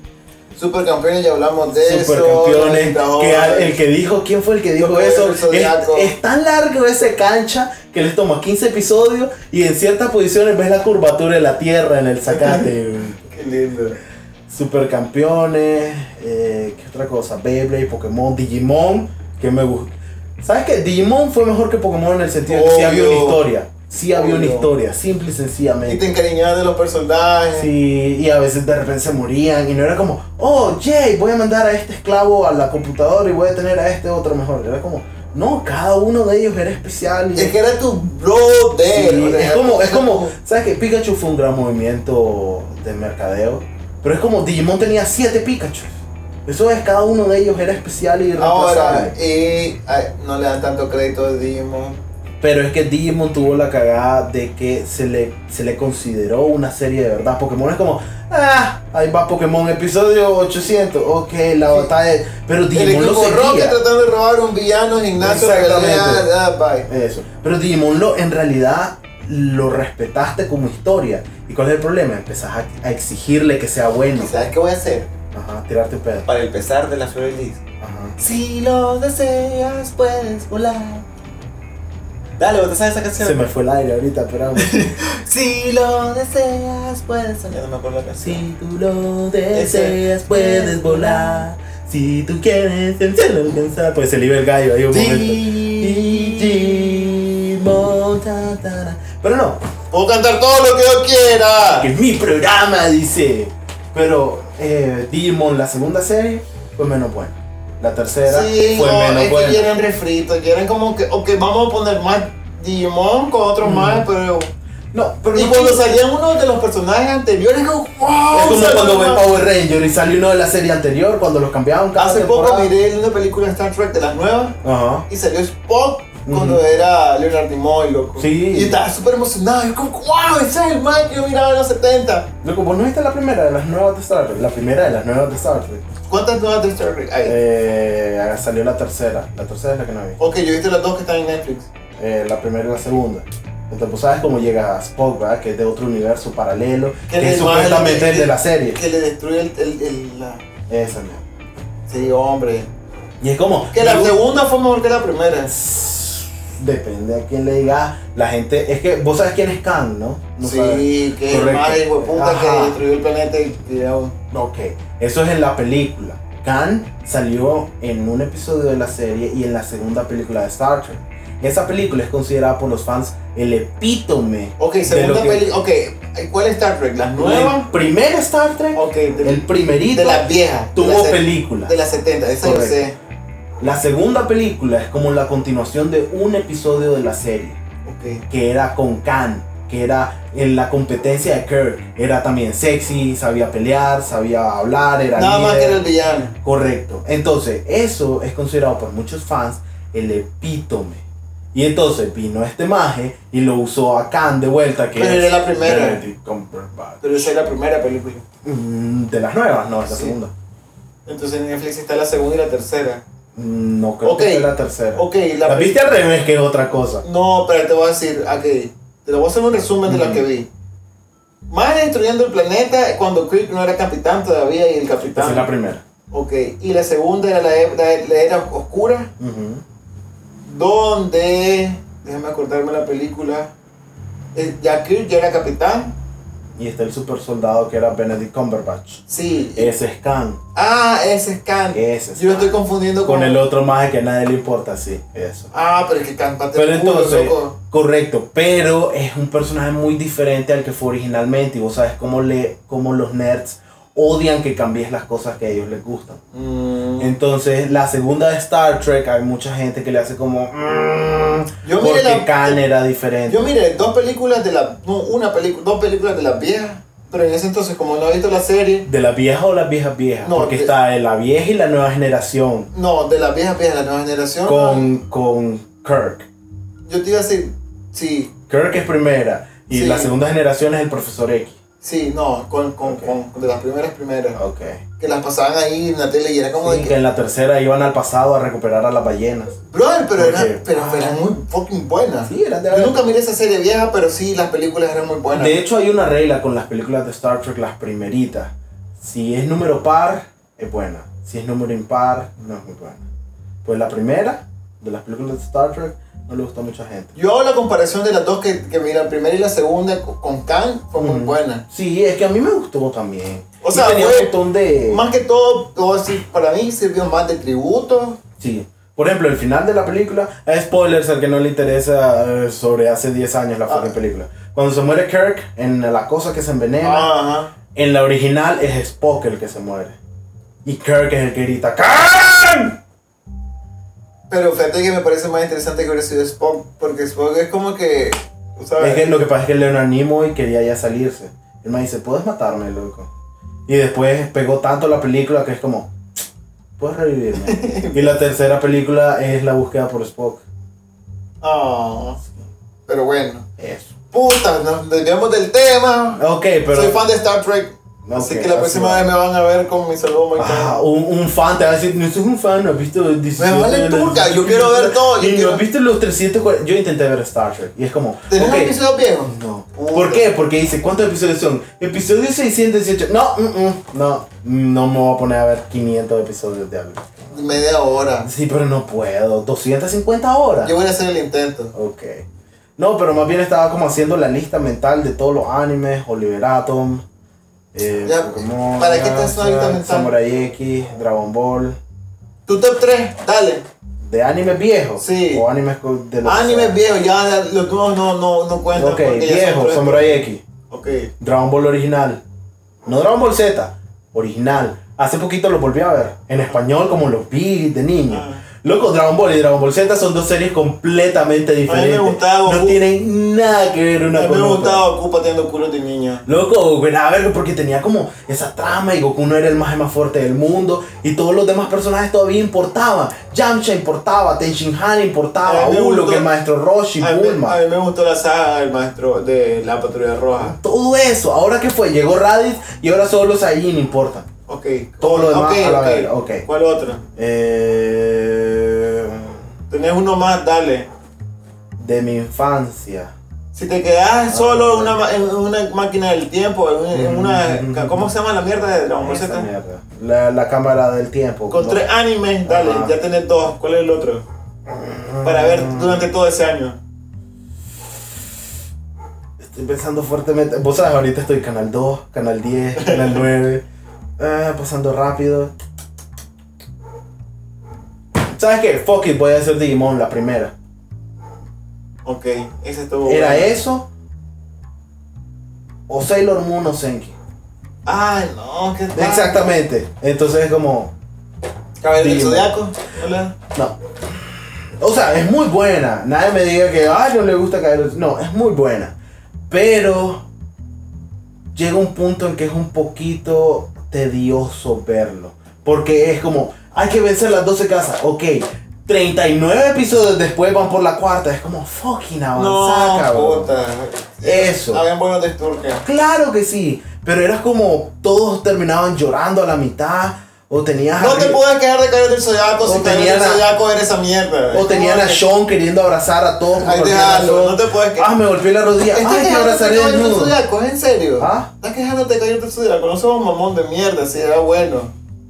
Supercampeones, ya hablamos de eso. Supercampeones. Que el que dijo, ¿quién fue el que dijo eso? Es, tan largo ese cancha que les toma 15 episodios y en ciertas posiciones ves la curvatura de la tierra en el zacate. Qué lindo. Supercampeones, eh, ¿qué otra cosa? Beyblade, Pokémon, Digimon, que me gusta. ¿Sabes qué? Digimon fue mejor que Pokémon en el sentido de que sí había una historia. Sí había una historia, simple y Y te sencillamente. encariñabas de los personajes. Sí, y a veces de repente se morían y no era como, oh, Jay, voy a mandar a este esclavo a la computadora y voy a tener a este otro mejor. Era como, no, cada uno de ellos era especial. Y Es que era tu bro de Sí, es como, es como, ¿sabes qué? Pikachu fue un gran movimiento de mercadeo, pero es como Digimon tenía siete Pikachu. Eso es, cada uno de ellos era especial y Ahora, y ay, no le dan tanto crédito a Digimon. Pero es que Digimon tuvo la cagada de que se le, se le consideró una serie de verdad. Pokémon es como, ah, ahí va Pokémon episodio 800, ok, la batalla. Pero Digimon lo seguía. tratando de robar un villano gimnasio Exactamente. ah, bye. Eso. Pero Digimon lo, en realidad lo respetaste como historia. ¿Y cuál es el problema? Empezás a, a exigirle que sea bueno. ¿Y sabes qué voy a hacer? Ajá, tirarte un pedo. Para el pesar de la flor Liz. Ajá. Si lo deseas, puedes volar. Dale, ¿vos te sabes esa canción? Se me fue el aire ahorita, pero Si lo deseas, puedes soñar. No me acuerdo la canción. Si tú lo deseas, puedes volar. Si tú quieres el cielo alcanzar. Pues se iba el gallo ahí un momento. Pero no, Puedo cantar todo lo que yo quiera. que es mi programa, dice. Pero eh, Digimon, la segunda serie, fue menos buena. La tercera Sí, fue no, menos es que buena. quieren refritos, quieren como que, ok, vamos a poner más Digimon con otros Mm. más, pero... No, pero Y no cuando salían uno de los personajes anteriores, como, wow, Es como cuando ve. Power Ranger y salió uno de la serie anterior, cuando los cambiaban cada Hace poco miré una película de Star Trek de las nuevas y salió Spock cuando era Leonard Nimoy, loco. Sí. Y estaba súper emocionado, yo como, wow, ese es el man que yo miraba en los 70. Loco, ¿vos no viste la primera de las nuevas de Star Trek? La primera de las nuevas de Star Trek. ¿Cuántas nuevas de Star Trek hay? Eh, salió la tercera. La tercera es la que no vi. Ok, yo he visto las dos que están en Netflix. Eh, la primera y la segunda. Entonces, pues sabes cómo llega Spock, ¿verdad? Que es de otro universo paralelo. Que Que es supuestamente el de la Que serie. le destruye el... el, el- la... Esa, ¿no? Sí, hombre. Y es como. Que la segunda fue mejor que la primera. Depende a quién le diga. La gente. Es que vos sabes quién es Khan, ¿no? No sabes. sí, que el Correcto. más hijo de puta Ajá. que destruyó el planeta y tiró. Ok, eso es en la película. Khan salió en un episodio de la serie y en la segunda película de Star Trek. Esa película es considerada por los fans el epítome. Ok, de segunda que- peli. Ok, ¿cuál es Star Trek? ¿Las El nuevas? primer Star Trek, Ok, de, el primerito, de las viejas. de tuvo las se- película. De las 70, esa yo sé. La segunda película es como la continuación de un episodio de la serie, Ok. que era con Khan, que era en la competencia de Kirk. Era también sexy, sabía pelear, sabía hablar, era Nada más que líder. era el villano. Correcto. Entonces, eso es considerado por muchos fans el epítome. Y entonces vino este maje y lo usó a Khan de vuelta, que Pero es era la primera. Pero esa es la primera película. Mm, de las nuevas, no, es la Sí. segunda. Entonces en Netflix está la segunda y la tercera. No creo que es la tercera. Ok, La la. viste al revés, que es otra cosa. No, pero te voy a decir, ok. Te lo voy a hacer un resumen de la que vi. Más destruyendo el planeta cuando Kirk no era capitán todavía y el Esa capitán. es la primera. Ok, y la segunda era la, la- la era oscura, donde, déjame acordarme la película, eh, ya Kirk ya era capitán, Y está el super soldado que era Benedict Cumberbatch. sí. Ese es Khan. Ah, ese es Khan. Ese es Yo lo estoy confundiendo con, Con el otro maje que a nadie le importa, sí, eso. Ah, pero es que Khan Pero culo, entonces, loco. correcto, pero es un personaje muy diferente al que fue originalmente y vos sabes cómo, le, cómo los nerds odian que cambies las cosas que a ellos les gustan. Mm. Entonces, la segunda de Star Trek, hay mucha gente que le hace como. "Mm", Yo porque la- Khan era diferente. Yo miré dos películas de la. No, una película, dos películas de las viejas. Pero en ese entonces, como no he visto la serie. ¿De las viejas o las viejas viejas? No, porque de- está la vieja y la nueva generación. No, de las viejas viejas, la nueva generación. Con, con Kirk. Yo te iba a decir. Sí, Kirk es primera. Y Sí. la segunda generación es el profesor X. sí, no, con, con, Ok. con- de las primeras primeras. Ok. Que las pasaban ahí en la tele y era como Sí, de que que. en la tercera iban al pasado a recuperar a las ballenas. Brother, pero, ¿Por era, qué? pero Ah. eran muy fucking buenas. Sí, eran de Yo nunca miré esa serie vieja, pero sí, las películas eran muy buenas. De hecho, hay una regla con las películas de Star Trek, las primeritas. Si es número par, es buena. Si es número impar, no es muy buena. Pues la primera de las películas de Star Trek no le gustó a mucha gente. Yo hago la comparación de las dos que, que vi, la primera y la segunda con- Khan, fue muy Ujú. buena. Sí, es que a mí me gustó también. O sea, tenía fue- un montón de... Más que todo, puedo decir, para mí sirvió más de tributo. Sí. Por ejemplo, el final de la película, spoilers al que no le interesa eh, sobre hace 10 años la Ah. película. Cuando se muere Kirk en la cosa que se envenena, Ajá. en la original es Spock el que se muere. Y Kirk es el que grita ¡Khan! Pero fíjate que me parece más interesante que hubiera sido Spock, porque Spock es como que, sabes, Es que lo que pasa es que Leonard Nimoy quería ya salirse. Él me dice, ¿puedes matarme, loco? Y después pegó tanto la película que es como, ¿puedes revivirme? y la tercera película es la búsqueda por Spock. Ah, pero bueno. Eso. Puta, nos desviamos del tema. Ok, pero... Soy fan de Star Trek. Así que la próxima vez me van a ver con mi saludo Ah, un, un fan te va a decir, no sos un fan, no has visto 17 Me vale turca, yo quiero ver todo, yo Y no quiero- has visto los 340. Yo intenté ver Star Trek y es como. ¿Tenés ok, episodios viejos? No. Puta. ¿Por qué? Porque dice, ¿cuántos episodios son? Episodio 618. No, mm, mm, no, no me voy a poner a ver 500 episodios de algo. Media hora. Sí, pero no puedo. 250 horas. Yo voy a hacer el intento. Ok. No, pero más bien estaba como haciendo la lista mental de todos los animes, Oliver Atom, eh, Ya, Pokémon, ¿para qué una lista mental? Samurai X, Dragon Ball. Tu top 3, dale. ¿De animes viejos? Sí. ¿O animes de los Animes viejos, ya los nuevos no, no, no cuentan. Ok, viejo. Samurai X. Ok. Dragon Ball original. No Dragon Ball Z, original. Hace poquito lo volví a ver. En español, como los vi de niño. Ah. Loco, Dragon Ball y Dragon Ball Z son dos series completamente diferentes. gustaba no tienen nada que ver A una mí con me otra. gustaba Goku pateando culos de niño. Loco, a ver, porque tenía como esa trama y Goku no era el más, más fuerte del mundo y todos los demás personajes todavía importaban. Yamcha importaba, Tenshin Han importaba, A mí me Ulo, que el maestro Roshi, A mí, Bulma. a mí me gustó la saga del maestro de la patrulla roja. Todo eso, ahora qué fue, llegó Raditz y ahora solo Saiyajin importan. Ok. Todo lo demás Ok, a la ok. verga, ok. ¿Cuál otro? Eh, Tenés uno más, dale. de mi infancia. Si te quedas solo en una, en una máquina del tiempo, en, una. Mm. ¿Cómo se llama la mierda de Dragon Ball Z? La, la cámara del tiempo. Con No. tres animes, dale, Ajá. ya tenés dos. ¿Cuál es el otro? Para ver durante todo ese año. Estoy pensando fuertemente. Vos sabes, ahorita estoy canal 2, canal 10, canal 9. ah, pasando rápido. ¿Sabes qué? Fuck it, voy a hacer Digimon la primera. Ok, ese estuvo. ¿Era bueno. eso? O Sailor Moon o Senki. Ay, no, qué tal. Exactamente. Entonces es como. Caballero del. Zodiaco. Hola. No. O sea, es muy buena. Nadie me diga que, ay, no le gusta caer. No, es muy buena. Pero llega un punto en que es un poquito tedioso verlo. Porque es como, hay que vencer las 12 casas. Ok, 39 episodios después van por la cuarta. Es como, fucking avanzar, No, cabrón. puta. Eso. Habían buenos de. Claro que sí. Pero era como, todos terminaban llorando a la mitad. O tenías No te arri- puedes quedar de Caballero del Zodiaco si tenían del a- Zodiaco era esa mierda. O tenían a Sean queriendo abrazar a todos. Ay, déjalo, no te puedes quedar. Ah, me golpeé la rodilla. ¿Estás Ay, que abrazaré desnudo. Zodiaco? ¿Es en serio? ¿Ah? ¿Estás quejándote de Caballero del Zodiaco? No somos mamón de mierda, si era bueno.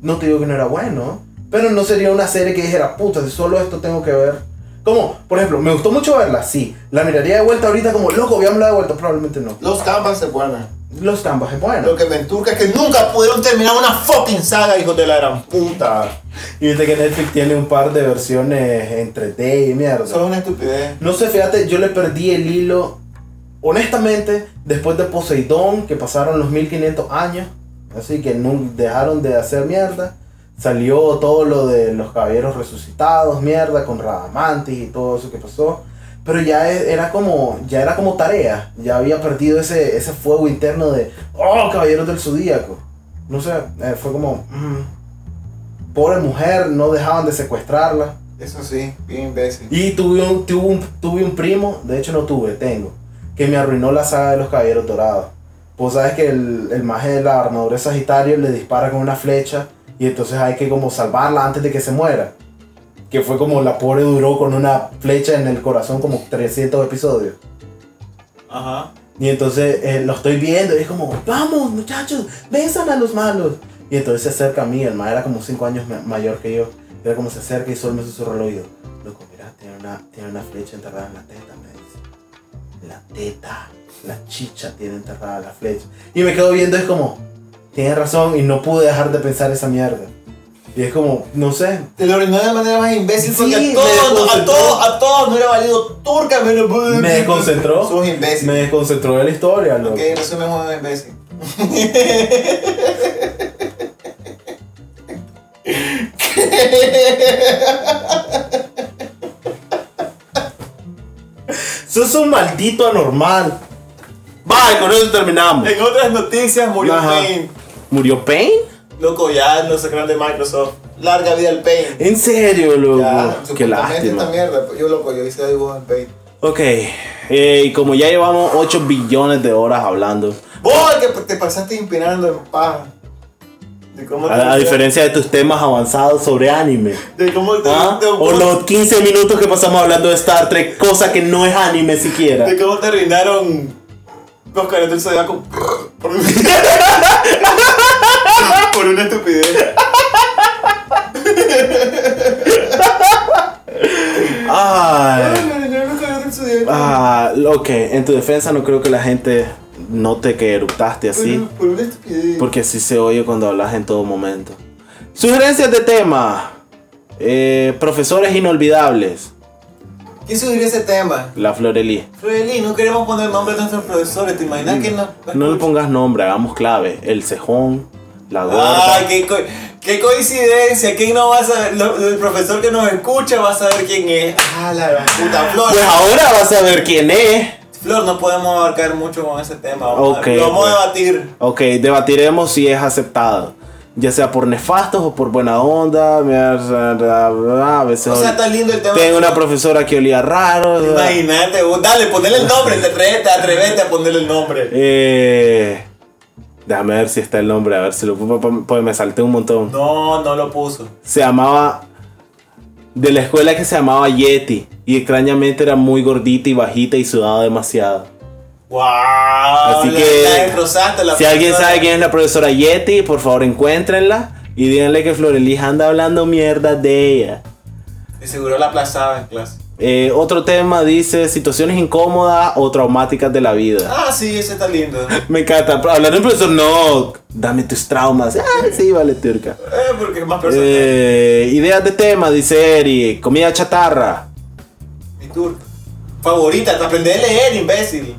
No te digo que no era bueno. Pero no sería una serie que dijera, puta, si solo esto tengo que ver. Como, por ejemplo, me gustó mucho verla, sí. La miraría de vuelta ahorita como, loco, veámosla de vuelta. Probablemente no. Los Canvas se buena. Los Canvas es bueno. Lo que me enturca es que nunca pudieron terminar una fucking saga, hijos de la gran puta. Y viste que Netflix tiene un par de versiones en 3D y mierda. Son una estupidez. No sé, fíjate, yo le perdí el hilo. Honestamente, después de Poseidón, que pasaron los 1500 años, Así que no dejaron de hacer mierda. Salió todo lo de los caballeros resucitados, mierda, con Radamantis y todo eso que pasó. Pero ya e- era como, ya era como tarea. Ya había perdido ese, ese fuego interno de, oh, caballeros del zodíaco. No sé, eh, fue como, mm, pobre mujer, no dejaban de secuestrarla. Eso sí, bien imbécil. Y tuve un, tuve un, tuve un primo, de hecho no tuve, tengo, que me arruinó la saga de los caballeros dorados. Pues sabes que el, el maje de la armadura de Sagitario le dispara con una flecha y entonces hay que como salvarla antes de que se muera. Que fue como la pobre duró con una flecha en el corazón como 300 episodios. Ajá. Y entonces eh, lo estoy viendo y es como, vamos muchachos, besan a los malos. Y entonces se acerca a mí, el era como 5 años ma- mayor que yo. Era como se acerca y solo me susurra al oído. Loco, mira, tiene una, tiene una flecha enterrada en la teta, me dice. La teta, la chicha tiene enterrada la flecha. Y me quedo viendo, es como, tiene razón y no pude dejar de pensar esa mierda. Y es como, no sé, Te lo arruinó de la manera más imbécil porque Sí, a todos, me a todos, a todos no era valido turca, menos me desconcentró. Sos imbécil. Me desconcentró de la historia, loco. Ok, resumen un imbécil. Sos un maldito anormal. Bye, con eso terminamos. En otras noticias murió Ajá. Pain. ¿Murió Pain? Loco, ya lo sacaron de Microsoft. Larga vida al Pain. En serio, loco. Ya, Qué supuestamente esta lástima. mierda. Yo loco, yo hice dibujos en Paint. Ok, eh, y como ya llevamos 8 billones de horas hablando, Vos que te pasaste inspirando en paja. De cómo te a, a diferencia de tus temas avanzados sobre anime, De cómo te, ¿ah? de- o los 15 minutos que pasamos hablando de Star Trek, cosa que no es anime siquiera. de cómo te arruinaron los caretos del zodiaco por, un- por una estupidez. Ay. Ah, ok, en tu defensa no creo que la gente note que eructaste así. Por, por una estupidez. Porque así se oye cuando hablas en todo momento. Sugerencias de tema. Eh, profesores inolvidables. ¿Quién subiría ese tema? La Florelí. Freddy, no queremos poner nombres de nuestros profesores. ¿Te imaginas que no? No le pongas nombre, hagamos clave. El cejón, la gorda. Ay, qué, co- qué coincidencia. ¿Quién no va a saber? Lo- el profesor que nos escucha va a saber quién es. Ah, la gran puta. Flor, Pues ahora vas a ver quién es. Flor, no podemos abarcar mucho con ese tema. Vamos a- Ok, lo vamos pues. a debatir. Ok, debatiremos si es aceptado. Ya sea por nefastos o por buena onda. A veces O sea, está lindo el tema. tengo una profesora que olía raro. Imagínate, dale, ponele el nombre. Te atrevete, atrevete a ponerle el nombre. Eh, déjame ver si está el nombre, a ver si lo pues me salté un montón. No, no lo puso. Se llamaba de la escuela que se llamaba Yeti y extrañamente era muy gordita y bajita y sudaba demasiado. Wow. Así que, la Si alguien sabe quién es la profesora Yeti, por favor encuéntrenla y díganle que Florelis anda hablando mierda de ella. De seguro la aplazaba en clase. Eh, otro tema dice situaciones incómodas o traumáticas de la vida. Ah, sí, ese está lindo. Me encanta. Hablar de profesor, no, dame tus traumas. Ah, sí, vale, turca. Eh, porque más personal. Eh, ideas de tema, dice Eri. Comida chatarra. Mi tour. Favorita, te aprendí a leer, imbécil.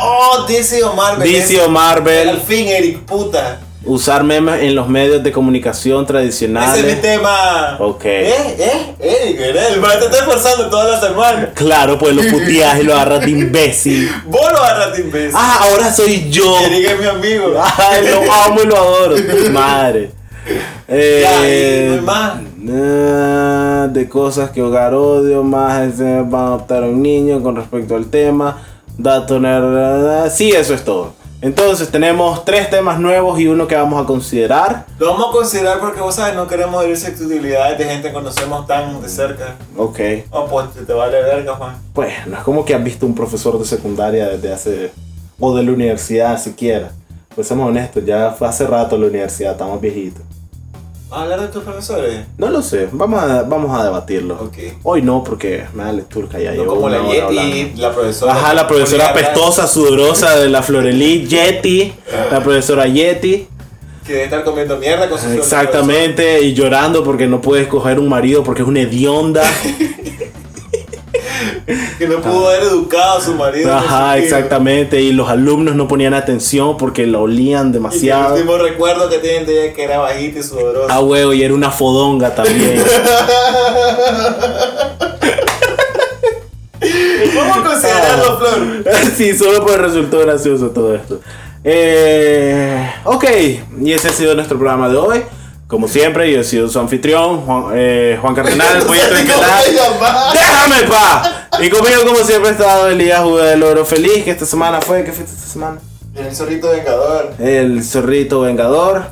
Oh, DC o Marvel. DC o Al Marvel. fin, Eric, puta. Usar memes en los medios de comunicación Ese es mi tradicionales. tema. Ok. Eh, eh, ¿verdad? el man te está esforzando todas las semanas. Claro, pues lo puteas y lo agarras de imbécil. Vos lo agarras de imbécil. Ah, ahora soy yo. Eric es mi amigo. Ay, lo amo y lo adoro. Madre. Eh, Ya, más. ah, de cosas que hogar odio, más se van a adoptar a un niño con respecto al tema. Dato nerd. Sí, eso es todo. Entonces tenemos tres temas nuevos y uno que vamos a considerar. Lo vamos a considerar porque vos sabes, no queremos herir susceptibilidades de gente que conocemos tan de cerca. Ok. Oh, pues te vale verga, Juan. Pues no es como que has visto un profesor de secundaria desde hace. o de la universidad siquiera. Pues seamos honestos, ya fue hace rato la universidad, estamos viejitos. ¿Vas a hablar de tus profesores? No lo sé, vamos a, vamos a debatirlo. Hoy no, porque me da turca ya No como la Yeti, la profesora. Ajá, la profesora apestosa, sudorosa de la Florelí, Yeti, la profesora Yeti, Que debe estar comiendo mierda con su exactamente, y llorando porque no puede escoger un marido porque es una hedionda. que no pudo haber educado a su marido. Ajá, exactamente. Y los alumnos no ponían atención porque la olían Y el demasiado. último recuerdo que tienen de ella es que era bajita y sudorosa. Ah, huevo, y era una fodonga también. ¿Cómo considerarlo, Flor? sí, solo por el resultado gracioso todo esto. Eh, ok, y ese ha sido nuestro programa de hoy. Como siempre, yo he sido su anfitrión, Juan, eh, Juan Cardenal, voy a ¿Cómo se canal. llama? ¡Déjame pa! Y conmigo, como siempre, ha estado Elías Jude del Oro Feliz, que esta semana fue, ¿qué fue esta semana? El zorrito vengador. El Zorrito Vengador.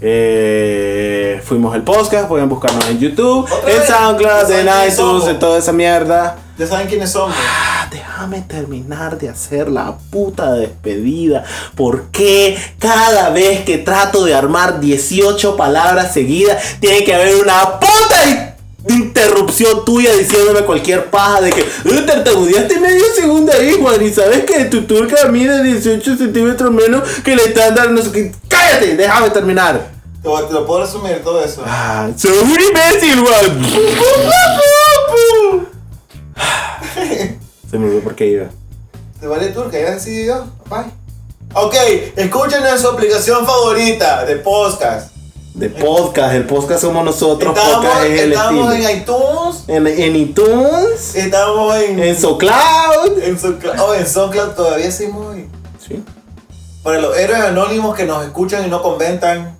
Eh, fuimos el podcast, pueden buscarnos en YouTube, ¿Otra en vez? SoundCloud, ¿Ya en iTunes, en toda esa mierda. Ya saben quiénes somos. Ah, déjame terminar de hacer la puta despedida. ¿Por qué cada vez que trato de armar 18 palabras seguidas tiene que haber una puta interrupción tuya diciéndome cualquier paja de que "Eh, tartamudeaste medio segundo ahí, Juan? Y sabes que tu turca mide 18 centímetros menos que el estándar. No sé qué. ¡Cállate! Déjame terminar. Te, te lo puedo resumir todo eso. Ah, ¡Soy un imbécil, Juan! Se me olvidó por qué iba. ¿Te vale turca? Ya decidí yo. Bye. Ok, escuchen en su aplicación favorita de podcast. De podcast, el podcast somos nosotros, Estamos, podcast es el estamos estilo. en iTunes. En, en iTunes, Estamos en. en SoCloud. en SoundCloud. Oh, en SoundCloud todavía sí muy. Sí, Para los héroes anónimos que nos escuchan y no comentan.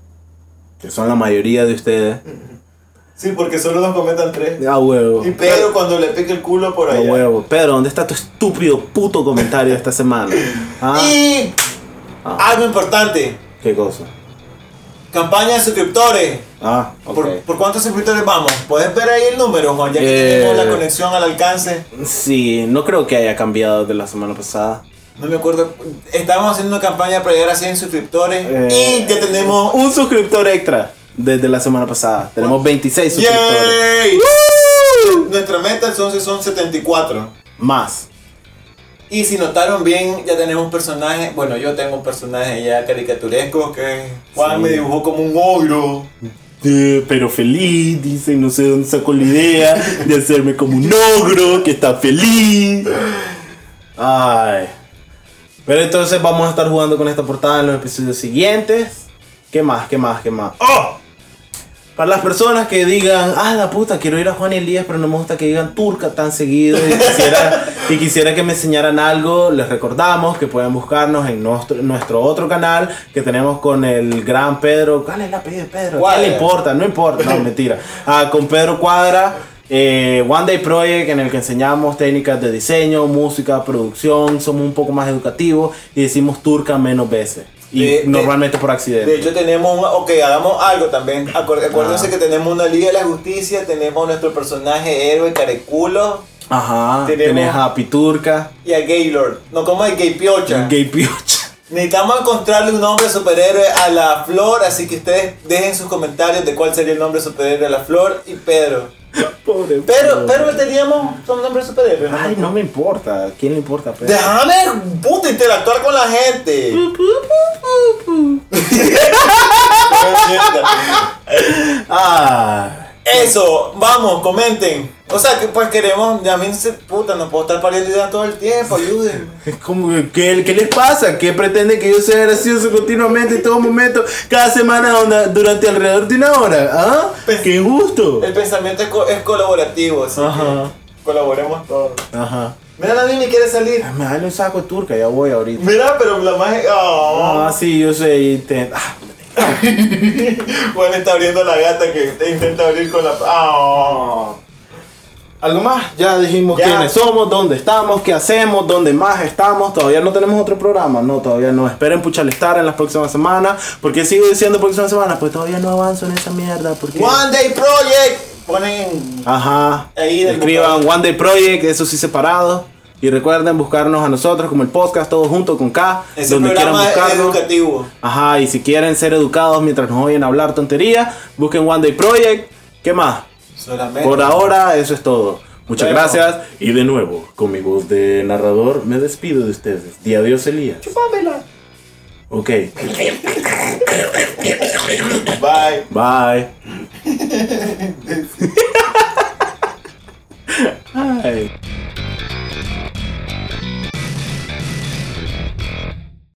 que son la mayoría de ustedes. Sí, porque solo nos comentan tres. A huevo. Y Pedro cuando le pique el culo por A allá. huevo. Pedro, ¿dónde está tu estúpido puto comentario de esta semana? Ah, Y Ah. algo importante. ¿Qué cosa? Campaña de suscriptores. Ah, ok. ¿Por, por cuántos suscriptores vamos? ¿Puedes ver ahí el número, Juan? Ya que Eh. tenemos la conexión al alcance. Sí, no creo que haya cambiado de la semana pasada. No me acuerdo. Estábamos haciendo una campaña para llegar a 100 suscriptores. Eh, y ya tenemos. Un suscriptor extra desde la semana pasada. Tenemos 26 suscriptores. ¡Yay! Nuestra meta entonces son 74. Más. Y si notaron bien, ya tenemos un personaje. Bueno, yo tengo un personaje ya caricaturesco que Juan Sí. me dibujó como un ogro. Eh, pero feliz, dice, no sé dónde sacó la idea de hacerme como un ogro que está feliz. Ay. Pero entonces vamos a estar jugando con esta portada en los episodios siguientes. ¿Qué más? ¿Qué más? ¿Qué más? ¡Oh! Para las personas que digan, ah, la puta, quiero ir a Juan Elías, pero no me gusta que digan turca tan seguido y quisiera, y quisiera que me enseñaran algo, les recordamos que pueden buscarnos en nuestro, nuestro otro canal que tenemos con el gran Pedro. ¿Cuál es el apellido de Pedro? ¿Qué Cuadra. le importa? No importa, no, mentira. Ah, con Pedro Cuadra. eh, One Day Project en el que enseñamos técnicas de diseño, música, producción, somos un poco más educativos y decimos turca menos veces. Y De- de- normalmente por accidente. De hecho, tenemos un. Ok, hagamos algo también. Acuérdense Ah. que tenemos una Liga de la Justicia. Tenemos nuestro personaje héroe Careculo Ajá, Tenemos- tenés a Piturca, y a Gaylord. No, como el Gay Piocha. Gay Piocha. Necesitamos encontrarle un nombre superhéroe a la flor. Así que ustedes dejen sus comentarios de cuál sería el nombre superhéroe a la flor y Pedro. Pobre Pero, pero teníamos un nombre superhéroe. ¿no? Ay, no me importa. ¿A quién le importa Pedro? Déjame, puta, interactuar con la gente. Ah, Eso, vamos, comenten. O sea, que pues queremos, ya mí se puta, no puedo estar pariendo ideas todo el tiempo, ayuden. es como ¿qué, ¿qué les pasa? ¿Qué pretende que yo sea gracioso continuamente en todo momento? Cada semana durante alrededor de una hora. ¿Ah? Pues- ¡Qué injusto! El pensamiento es, co- es colaborativo, así Ajá. que colaboremos todos. Ajá. Mira, la ni quiere salir. Me dale un saco turca, ya voy ahorita. Mira, pero la más... Oh. Ah, sí, yo sé. intent- Ah, Juan está abriendo la gata que te intenta abrir con la... Oh. ¿Algo más? Ya dijimos Ya. quiénes somos, dónde estamos, qué hacemos, dónde más estamos. Todavía no tenemos otro programa, no, todavía no. Esperen Puchalestar en las próximas semanas. ¿Por qué sigo diciendo próximas semanas? Pues todavía no avanzo en esa mierda. Porque... One Day Project. Ponen... Ajá. Ahí Escriban. One Day Project, eso sí separado. Y recuerden buscarnos a nosotros como el podcast, todos juntos con K, Ese donde quieran buscarnos. educativo. Ajá, y si quieren ser educados mientras nos oyen hablar tonterías, busquen One Day Project. ¿Qué más? Solamente. Por ahora, eso es todo. Muchas gracias. Y de nuevo, con mi voz de narrador, me despido de ustedes. Di adiós, Elías. Chúpamela. Ok. Bye. Bye. Ay.